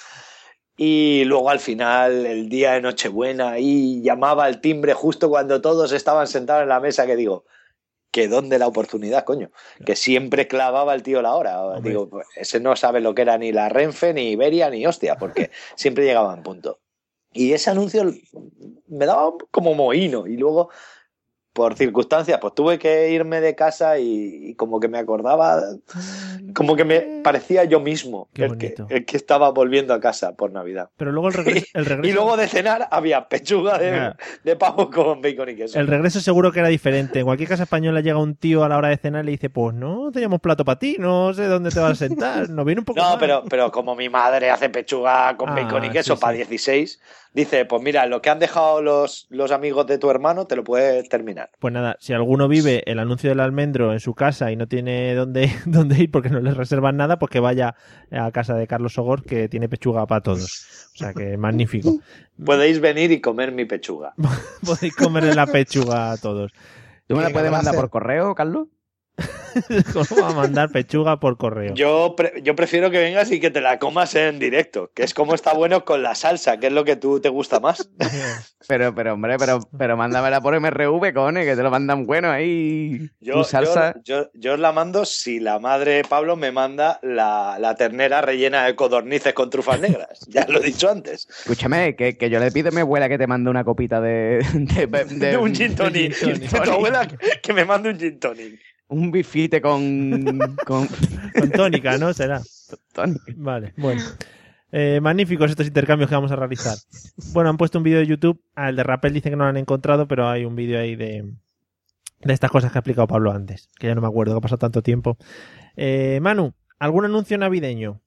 Y luego al final, el día de Nochebuena, y llamaba al timbre justo cuando todos estaban sentados en la mesa, que digo, que dónde la oportunidad, coño. Que siempre clavaba el tío la hora. Hombre. Digo, ese no sabe lo que era ni la Renfe, ni Iberia, ni hostia, porque siempre llegaba en punto. Y ese anuncio me daba como mohino. Y luego, por circunstancias, pues tuve que irme de casa y, y como que me acordaba, como que me parecía yo mismo el que, el que estaba volviendo a casa por Navidad. Pero luego el regreso. El regreso, Y luego de cenar había pechuga de, de pavo con bacon y queso. el regreso seguro que era diferente. En cualquier casa española llega un tío a la hora de cenar y le dice: Pues no teníamos plato para ti, no sé dónde te vas a sentar. Nos viene un poco. No, mal". pero, pero como mi madre hace pechuga con Ah, bacon y queso sí, para sí. 16, dice, pues mira, lo que han dejado los, los amigos de tu hermano te lo puedes terminar. Pues nada, si alguno vive el anuncio del almendro en su casa y no tiene dónde, dónde ir porque no les reservan nada, pues que vaya a casa de Carlos Sogor que tiene pechuga para todos. O sea que magnífico. Podéis venir y comer mi pechuga. Podéis comerle la pechuga a todos. ¿Tú me la puedes mandar por correo, Carlos? ¿Cómo va a mandar pechuga por correo? Yo, pre- yo prefiero que vengas y que te la comas en directo, que es como está bueno con la salsa, que es lo que tú te gusta más. Pero, pero, hombre, pero, pero mándamela por MRV, cone, que te lo mandan bueno ahí. Yo, tu salsa. yo, yo, yo os la mando si la madre Pablo me manda la, la ternera rellena de codornices con trufas negras. Ya lo he dicho antes. Escúchame, que, que yo le pido a mi abuela que te mande una copita de. de, de- De un gin tonic. gin tonic. De tu abuela que, que me mande un gin tonic. Un bifite con. con. Con tónica, ¿no? Será. tonic. Vale, bueno. Eh, magníficos estos intercambios que vamos a realizar. Bueno, han puesto un vídeo de YouTube. Al de Rappel dicen que no lo han encontrado, pero hay un vídeo ahí de, de estas cosas que ha explicado Pablo antes. Que ya no me acuerdo, que ha pasado tanto tiempo. Eh, Manu, ¿algún anuncio navideño?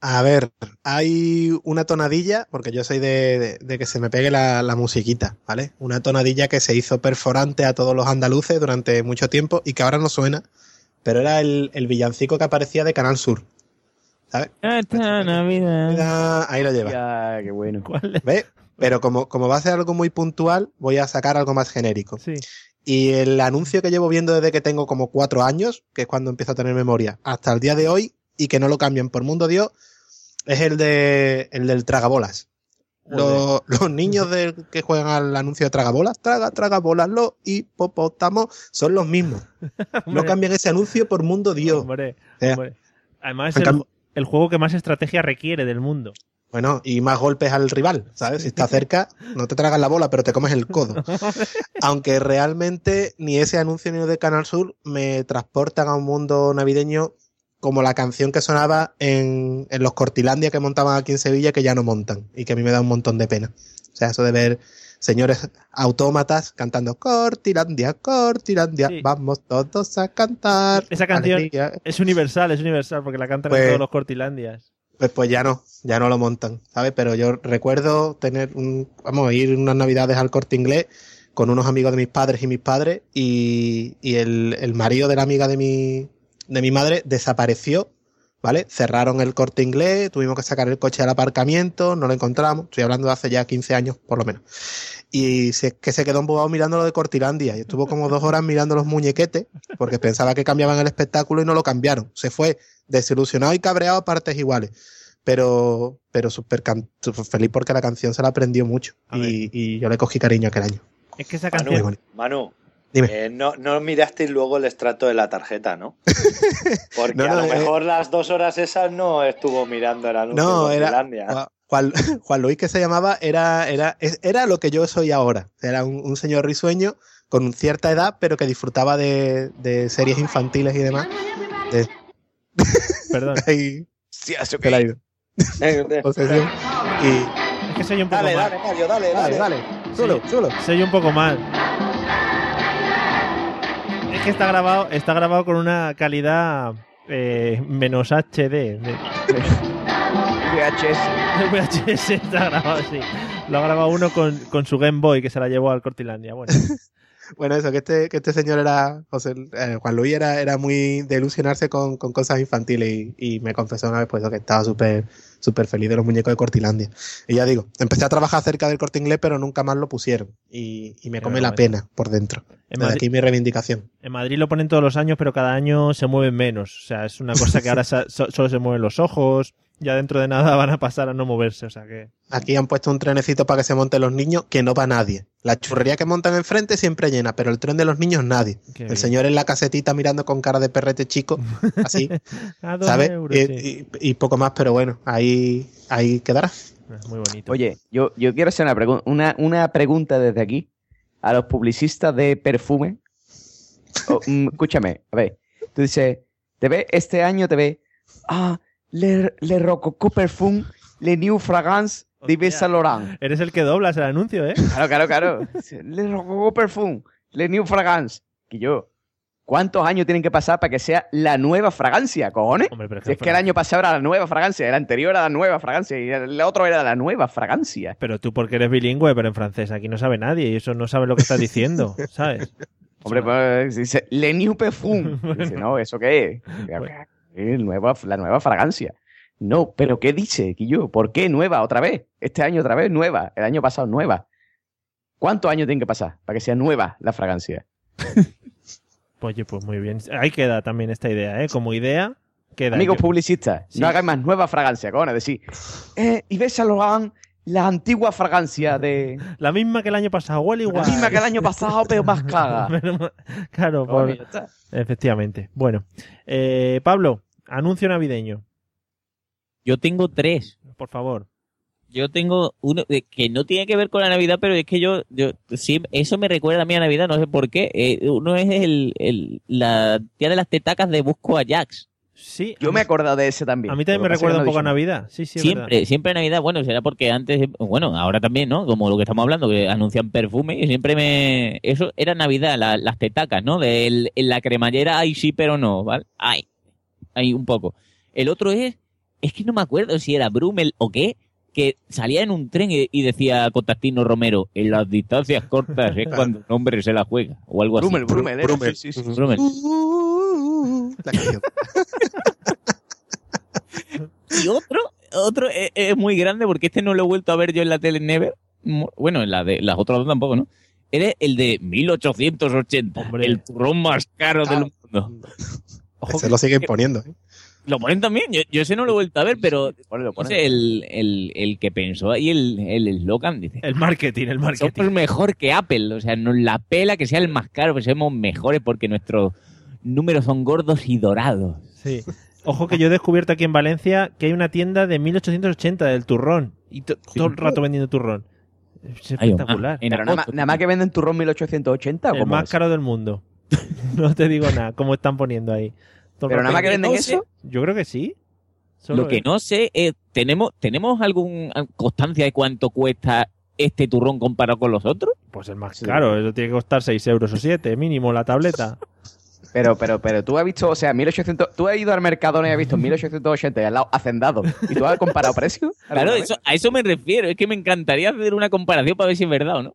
A ver, hay una tonadilla, porque yo soy de, de- de que se me pegue la, la musiquita, ¿vale? Una tonadilla que se hizo perforante a todos los andaluces durante mucho tiempo y que ahora no suena, pero era el, el villancico que aparecía de Canal Sur. ¿Sabes? Esta Navidad. Mira, Ahí lo lleva. Ya, qué bueno. ¿Ves? Pero como, como va a ser algo muy puntual, voy a sacar algo más genérico. Sí. Y el anuncio que llevo viendo desde que tengo como cuatro años, que es cuando empiezo a tener memoria, hasta el día de hoy, y que no lo cambian por mundo Dios, es el de el del tragabolas. Los, los niños del que juegan al anuncio de tragabolas, traga, tragabolas, los hipopótamos, son los mismos. No cambian ese anuncio por mundo Dios. hombre, hombre. Además, es el, el juego que más estrategia requiere del mundo. Bueno, y más golpes al rival, ¿sabes? Si está cerca, no te tragas la bola, pero te comes el codo. Aunque realmente ni ese anuncio ni el de Canal Sur me transportan a un mundo navideño como la canción que sonaba en, en los Cortilandia que montaban aquí en Sevilla, que ya no montan, y que a mí me da un montón de pena. O sea, eso de ver señores autómatas cantando Cortilandia, Cortilandia, Sí. vamos todos a cantar. Esa canción- Alegría. Es universal, es universal, porque la cantan en Pues- todos los cortilandias. Pues, pues ya no, ya no lo montan, ¿sabes? Pero yo recuerdo tener un, vamos, ir unas navidades al corte inglés con unos amigos de mis padres y mis padres y, y el, el marido de la amiga de mi, de mi madre desapareció, ¿vale? Cerraron el corte inglés, tuvimos que sacar el coche al aparcamiento, no lo encontramos, estoy hablando de hace ya 15 años por lo menos. Y se, que se quedó embobado mirando lo de Cortilandia y estuvo como dos horas mirando los muñequetes porque pensaba que cambiaban el espectáculo y no lo cambiaron. Se fue desilusionado y cabreado a partes iguales. Pero, pero súper feliz porque la canción se la aprendió mucho. Y, y yo le cogí cariño aquel año. Es que esa Manu, canción. Eh, no, no mirasteis luego el extracto de la tarjeta, ¿no? Porque No, a lo eh, mejor las dos horas esas no estuvo mirando el anuncio No, de era Finlandia. Juan- Juan, Luis que se llamaba era, era, era lo que yo soy ahora. Era un, un señor risueño con cierta edad, pero que disfrutaba de, de series infantiles y demás. De- Perdón. Ahí Sí, eso se la ha ido. Posesión. Y Es que soy un poco Dale, mal. dale, Mario, dale, dale, dale. dale. Chulo, chulo. Soy un poco mal. Es que está grabado, está grabado con una calidad eh, menos HD. de- VHS. El VHS está grabado, sí. Lo ha grabado uno con, con su Game Boy que se la llevó al Cortilandia. Bueno, Bueno, eso, que este, que este señor era, José, eh, Juan Luis era, era muy de ilusionarse con, con cosas infantiles y, y me confesó una vez pues que estaba súper súper feliz de los muñecos de Cortilandia. Y ya digo, empecé a trabajar cerca del Corte Inglés, pero nunca más lo pusieron. Y, y me come la pena por dentro. En Madrid- aquí mi reivindicación. en Madrid lo ponen todos los años, pero cada año se mueven menos. O sea, es una cosa que ahora solo se mueven los ojos. Ya dentro de nada van a pasar a no moverse. O sea que. Aquí han puesto un trenecito para que se monten los niños, que no va nadie. La churrería que montan enfrente siempre llena, pero el tren de los niños nadie. Qué el bien. señor en la casetita mirando con cara de perrete chico, así, A ¿sabes? euros, y, sí. y- y poco más, pero bueno, ahí, ahí quedará. Muy bonito. Oye, yo, yo quiero hacer una, pregun- una, una pregunta desde aquí a los publicistas de perfume. Oh, mm, escúchame, a ver. Tú dices, te ve este año, te ve. Ah, le, le Rococo Perfume, le New Fragrance de Yves Saint Laurent. Eres el que doblas el anuncio, ¿eh? Claro, claro, claro. Le Rococo Perfume, le New Fragrance. Que yo, ¿cuántos años tienen que pasar para que sea la nueva fragancia, cojones? Hombre, pero Si es que el año pasado era la nueva fragancia, el anterior era la nueva fragancia y el otro era la nueva fragancia. Pero tú porque eres bilingüe, pero en francés aquí no sabe nadie y eso no sabe lo que estás diciendo, ¿sabes? Hombre, pues dice, Le New Perfume. Dice, no, ¿eso qué es? Eh, nueva, la nueva fragancia. No, pero ¿qué dice, Quillo? ¿Por qué nueva otra vez? Este año otra vez nueva, el año pasado nueva. ¿Cuántos años tienen que pasar para que sea nueva la fragancia? Oye, pues muy bien. Ahí queda también esta idea, ¿eh? Como idea, queda. Amigos Yo- publicistas, Sí. no hagan más nueva fragancia, cojones. Decir, eh, Yves Saint Laurent, la antigua fragancia de... La misma que el año pasado, huele La igual. misma que el año pasado, pero más más- claro, por- efectivamente. Bueno, eh, Pablo, anuncio navideño, Yo tengo tres. por favor. Yo tengo uno que no tiene que ver con la Navidad, pero es que yo, yo sí, eso me recuerda a mí a Navidad, no sé por qué. Eh, uno es el, el, la tía de las tetacas de Busco a Jax. Sí, Yo me he acordado de ese también. a mí también me recuerda un poco a Navidad. Sí, sí, siempre, verdad. siempre Navidad, bueno, será porque antes, bueno, ahora también, ¿no? Como lo que estamos hablando, que anuncian perfume, y siempre me... Eso era Navidad, la- las tetacas, ¿no? De el- en la cremallera, ay, sí, pero no, ¿vale? Ay, ay, un poco. El otro es, es que no me acuerdo si era Brummel o qué, que salía en un tren y, y decía Contastino Romero, en las distancias cortas es cuando un hombre se la juega, o algo así. Brummel, Brummel, era, Brummel. sí, sí, sí. Brummel. La canción. Y otro, otro es, es muy grande porque este no lo he vuelto a ver yo en la tele Never. Bueno, en la de las otras dos tampoco, ¿no? Era el de 1880, Hombre. el turrón más caro del mundo. Ojo Se que- lo siguen que- poniendo. ¿eh? Lo ponen también, yo, yo ese no lo he vuelto a ver, pero el, el, el que pensó ahí el el eslogan dice, El marketing, el marketing. somos mejor que Apple, o sea, nos la pela que sea el más caro, que seamos mejores porque nuestros números son gordos y dorados. Sí. Ojo que yo he descubierto aquí en Valencia que hay una tienda de 1880 del turrón. Y to- todo el rato vendiendo turrón. Es Ay, espectacular. en Pero nada, más- agosto, nada más que venden turrón 1880 o el más es? caro del mundo. no te digo nada, como están poniendo ahí. Todo Pero nada más que venden No sé. eso. Yo creo que sí. Solo Lo que es- no sé es, ¿tenemos, ¿tenemos alguna constancia de cuánto cuesta este turrón comparado con los otros? Pues el más Sí. caro, eso tiene que costar 6 euros o 7 mínimo la tableta. Pero, pero, pero tú has visto, o sea, 1800, tú has ido al Mercadona y has visto 1880 y al lado hacendado. ¿Y tú has comparado precios? Claro, a eso me refiero. Es que me encantaría hacer una comparación para ver si es verdad o no.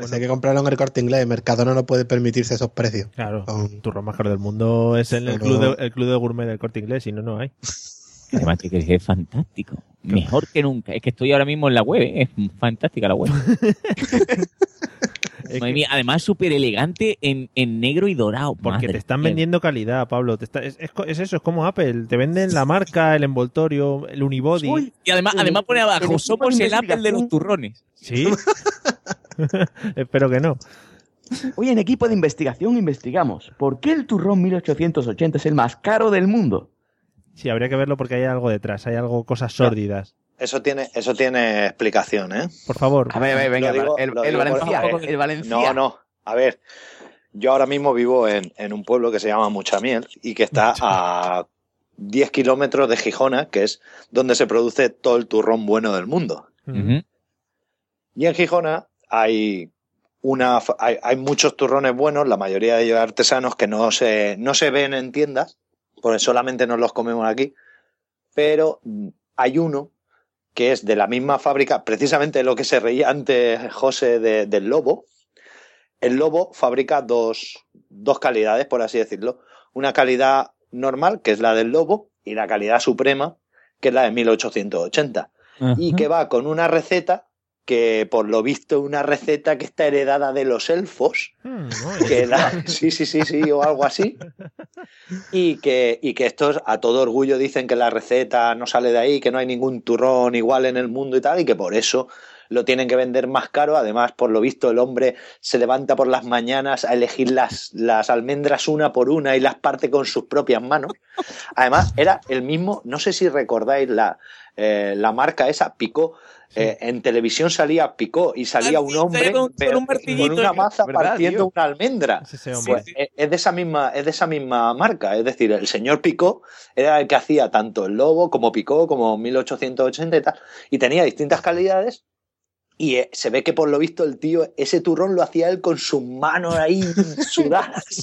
Pues hay que comprarlo en el corte inglés. Mercadona no puede permitirse esos precios. Claro, Con- el turrón más caro del mundo es en el Pero- club, de, el club de gourmet del corte inglés, si no, no hay. Además, que es, es fantástico. Mejor que nunca. Es que estoy ahora mismo en la web. ¿eh? Es fantástica la web. Es Madre que- mía, además, súper elegante en, en negro y dorado. porque Madre te están vendiendo calidad, Pablo. Te está- es, es co- es eso, es como Apple. Te venden la marca, el envoltorio, el unibody. Uy, Y además, El- además pone abajo, somos el Apple de los turrones. Sí. Espero que no. Hoy en equipo de investigación investigamos por qué el turrón 1880 es el más caro del mundo. Sí, habría que verlo porque hay algo detrás, hay algo, cosas sórdidas. Eso tiene, eso tiene explicación, ¿eh? Por favor. A ver, a ver, venga, digo- el, por- Valencia, el Valencia. No, no. A ver, yo ahora mismo vivo en, en un pueblo que se llama Muchamiel y que está a 10 kilómetros de Gijona, que es donde se produce todo el turrón bueno del mundo. Y en Gijona hay una hay muchos turrones buenos, la mayoría de ellos artesanos que no se, no se ven en tiendas, porque solamente nos los comemos aquí. Pero hay uno que es de la misma fábrica, precisamente lo que se reía antes José de- del lobo. El lobo fabrica dos, dos calidades, por así decirlo. Una calidad normal, que es la del lobo, y la calidad suprema, que es la de 1880 y que va con una receta que por lo visto una receta que está heredada de los elfos, Mm, muy que la- sí, sí, sí, sí, o algo así, y que, y que estos a todo orgullo dicen que la receta no sale de ahí, que no hay ningún turrón igual en el mundo y tal, y que por eso lo tienen que vender más caro. Además, por lo visto, el hombre se levanta por las mañanas a elegir las, las almendras una por una y las parte con sus propias manos. Además, era el mismo, no sé si recordáis la, eh, la marca esa, Eh, en televisión salía Picó y salía Ah, un hombre con- un con una y- maza ¿verdad, partiendo tío? una almendra. Es. Pues, eh, es de esa misma es de esa misma marca es decir el señor Picó era el que hacía tanto el Lobo como Picó como 1880 y tal y tenía distintas calidades y eh, se ve que por lo visto el tío ese turrón lo hacía él con sus manos ahí sudadas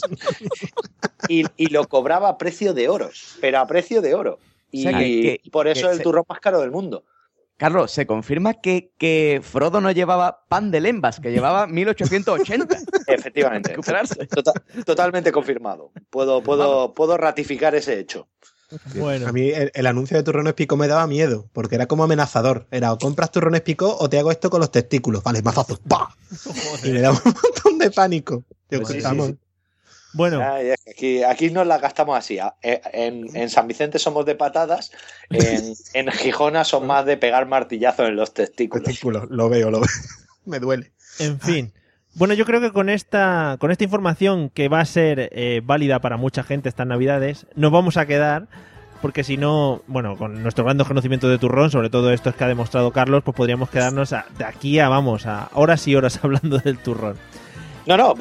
y, y lo cobraba a precio de oro pero a precio de oro y O sea, que- que- por eso que es el se- turrón más caro del mundo Carlos, se confirma que, que Frodo no llevaba pan de lembas, que llevaba 1880. efectivamente Recuperarse. Tota- totalmente confirmado puedo puedo puedo ratificar ese hecho Bueno, A mí el, el anuncio de turrones pico me daba miedo, porque era como amenazador. Era o compras turrones pico o te hago esto con los testículos. Vale, mazazo. ¡Pah! Y me daba un montón de pánico. Yo, Pues sí, sí, vamos, sí. Bueno, Ay, aquí, aquí nos la gastamos así. A- eh, En, en San Vicente somos de patadas, en, en Gijona son más de pegar martillazos en los testículos. testículos. Lo veo, lo veo. me duele. en fin. Bueno, yo creo que con esta, con esta información que va a ser eh, válida para mucha gente estas navidades, nos vamos a quedar, porque si no, bueno, con nuestro gran conocimiento de turrón, sobre todo estos que ha demostrado Carlos, pues podríamos quedarnos a- de aquí a, vamos, a horas y horas hablando del turrón. No, no,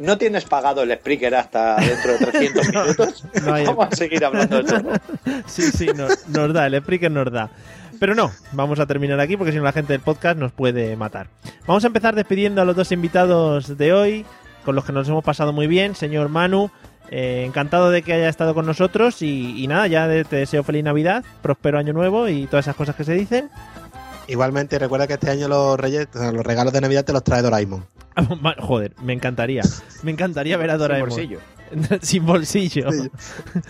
no tienes pagado el Spreaker hasta dentro de 300 minutos. No Vamos a seguir hablando turrón. Sí, sí, nos, nos da, el Spreaker nos da. Pero no, vamos a terminar aquí porque si no la gente del podcast nos puede matar. Vamos a empezar despidiendo a los dos invitados de hoy, con los que nos hemos pasado muy bien. Señor Manu, eh, encantado de que haya estado con nosotros y, y nada, ya de- te deseo feliz Navidad, próspero año nuevo y todas esas cosas que se dicen. Igualmente, recuerda que este año los reyes, o sea, los regalos de Navidad te los trae Doraemon. Joder, me encantaría. Me encantaría ver a Sin Doraemon. bolsillo. Sin bolsillo. Sí.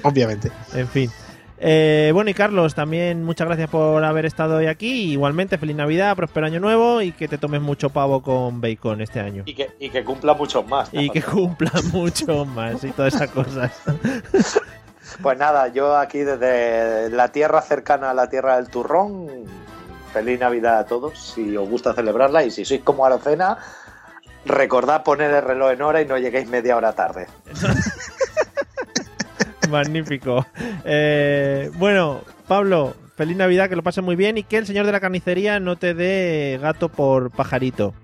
Obviamente. En fin. Eh, bueno, y Carlos, también muchas gracias por haber estado hoy aquí. Igualmente, feliz Navidad, próspero año nuevo y que te tomes mucho pavo con bacon este año. Y que, y que cumpla muchos más. Y que cumpla mucho más y todas esas cosas. Pues nada, yo aquí desde la tierra cercana a la tierra del turrón, feliz Navidad a todos, si os gusta celebrarla y si sois como Arocena, recordad poner el reloj en hora y no lleguéis media hora tarde. Magnífico. Eh, bueno, Pablo, feliz Navidad, que lo pases muy bien y que el señor de la carnicería no te dé gato por pajarito.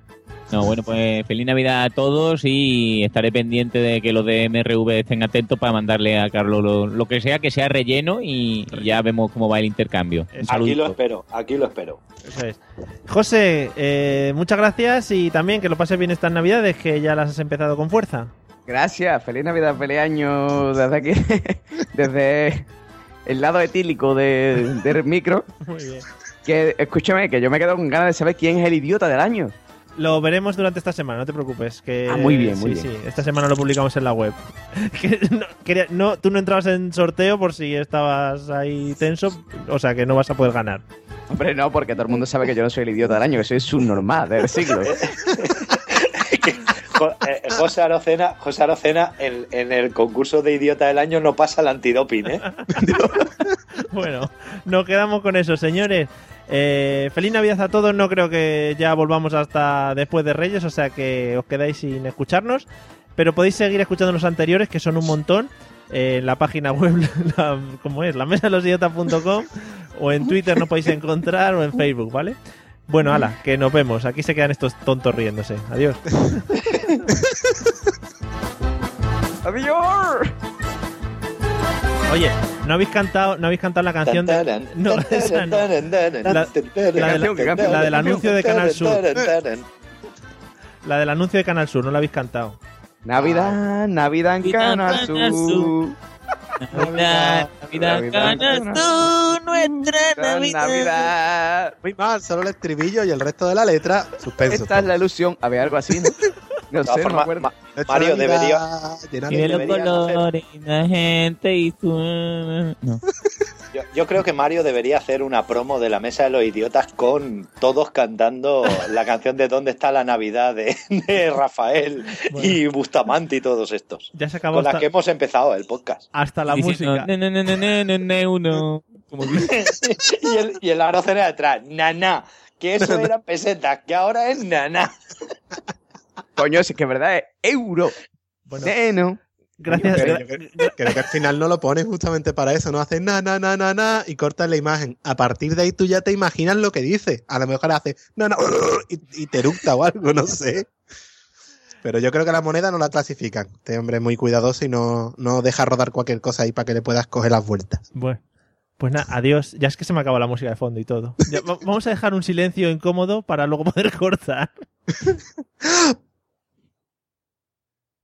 No, bueno, pues feliz Navidad a todos y estaré pendiente de que los de MRV estén atentos para mandarle a Carlos lo, lo que sea, que sea relleno y, y ya vemos cómo va el intercambio. Aquí lo espero, aquí lo espero. Eso es. José, eh, muchas gracias y también que lo pases bien estas Navidades, que ya las has empezado con fuerza. Gracias, feliz Navidad, feliz año desde aquí, desde el lado etílico de- del micro. Muy bien. Que escúchame, que yo me quedo con ganas de saber quién es el idiota del año. Lo veremos durante esta semana, no te preocupes. Que, Ah, muy bien, muy sí, bien. Sí, esta semana lo publicamos en la web. Que no, quería- no, tú no entrabas en sorteo por si estabas ahí tenso, o sea que no vas a poder ganar. Hombre, no, porque todo el mundo sabe que yo no soy el idiota del año, que soy subnormal del siglo. Jo- eh, José Arocena, José Arocena en, en el concurso de idiota del año no pasa el antidoping, ¿eh? Bueno, nos quedamos con eso, señores. Eh, feliz Navidad a todos. No creo que ya volvamos hasta después de Reyes, o sea que os quedáis sin escucharnos. Pero podéis seguir escuchando los anteriores, que son un montón, eh, en la página web, la, como es, la mesa de o en Twitter nos podéis encontrar, o en Facebook, ¿vale? Bueno, ala, que nos vemos. Aquí se quedan estos tontos riéndose. Adiós. ¡Adiós! Oye, no habéis cantado, no habéis cantado la canción de, no, esa no. La, la de la- la del anuncio de Canal Sur. La del anuncio de Canal Sur, no la habéis cantado. Navidad, Navidad en Canal Sur. Navidad, Navidad, Canal Sur, nuestra Navidad. Navidad. Muy mal, solo el estribillo y el resto de la letra, suspenso. Esta es la ilusión. A ver, algo así, ¿no? No De todas sé, no formas, acuerdo. Ma- Mario debería, Y de los colores, y la gente y su... No. yo, yo creo que Mario debería hacer una promo de la mesa de los idiotas con todos cantando la canción de ¿Dónde está la Navidad? de, de Rafael y Bustamante y todos estos. Ya se acabó Con las hasta, que hemos empezado el podcast. hasta la Diciendo, música. "Ne, ne, ne, ne, ne, ne, ne, uno". Como y el, y el arocena detrás, nana, que eso eran pesetas, que ahora es nana. Coño, si es que es verdad es euro. Bueno, Neno. gracias. Creo, que- creo que al final no lo pones justamente para eso, no haces na, na, na, na, na y cortas la imagen. A partir de ahí tú ya te imaginas lo que dice. A lo mejor hace na, na, y, y te eructa o algo, no sé. Pero yo creo que la moneda no la clasifican. Este hombre es muy cuidadoso y no, no deja rodar cualquier cosa ahí para que le puedas coger las vueltas. Bueno, pues nada, adiós. Ya es que se me acaba la música de fondo y todo. Vamos a dejar un silencio incómodo para luego poder cortar.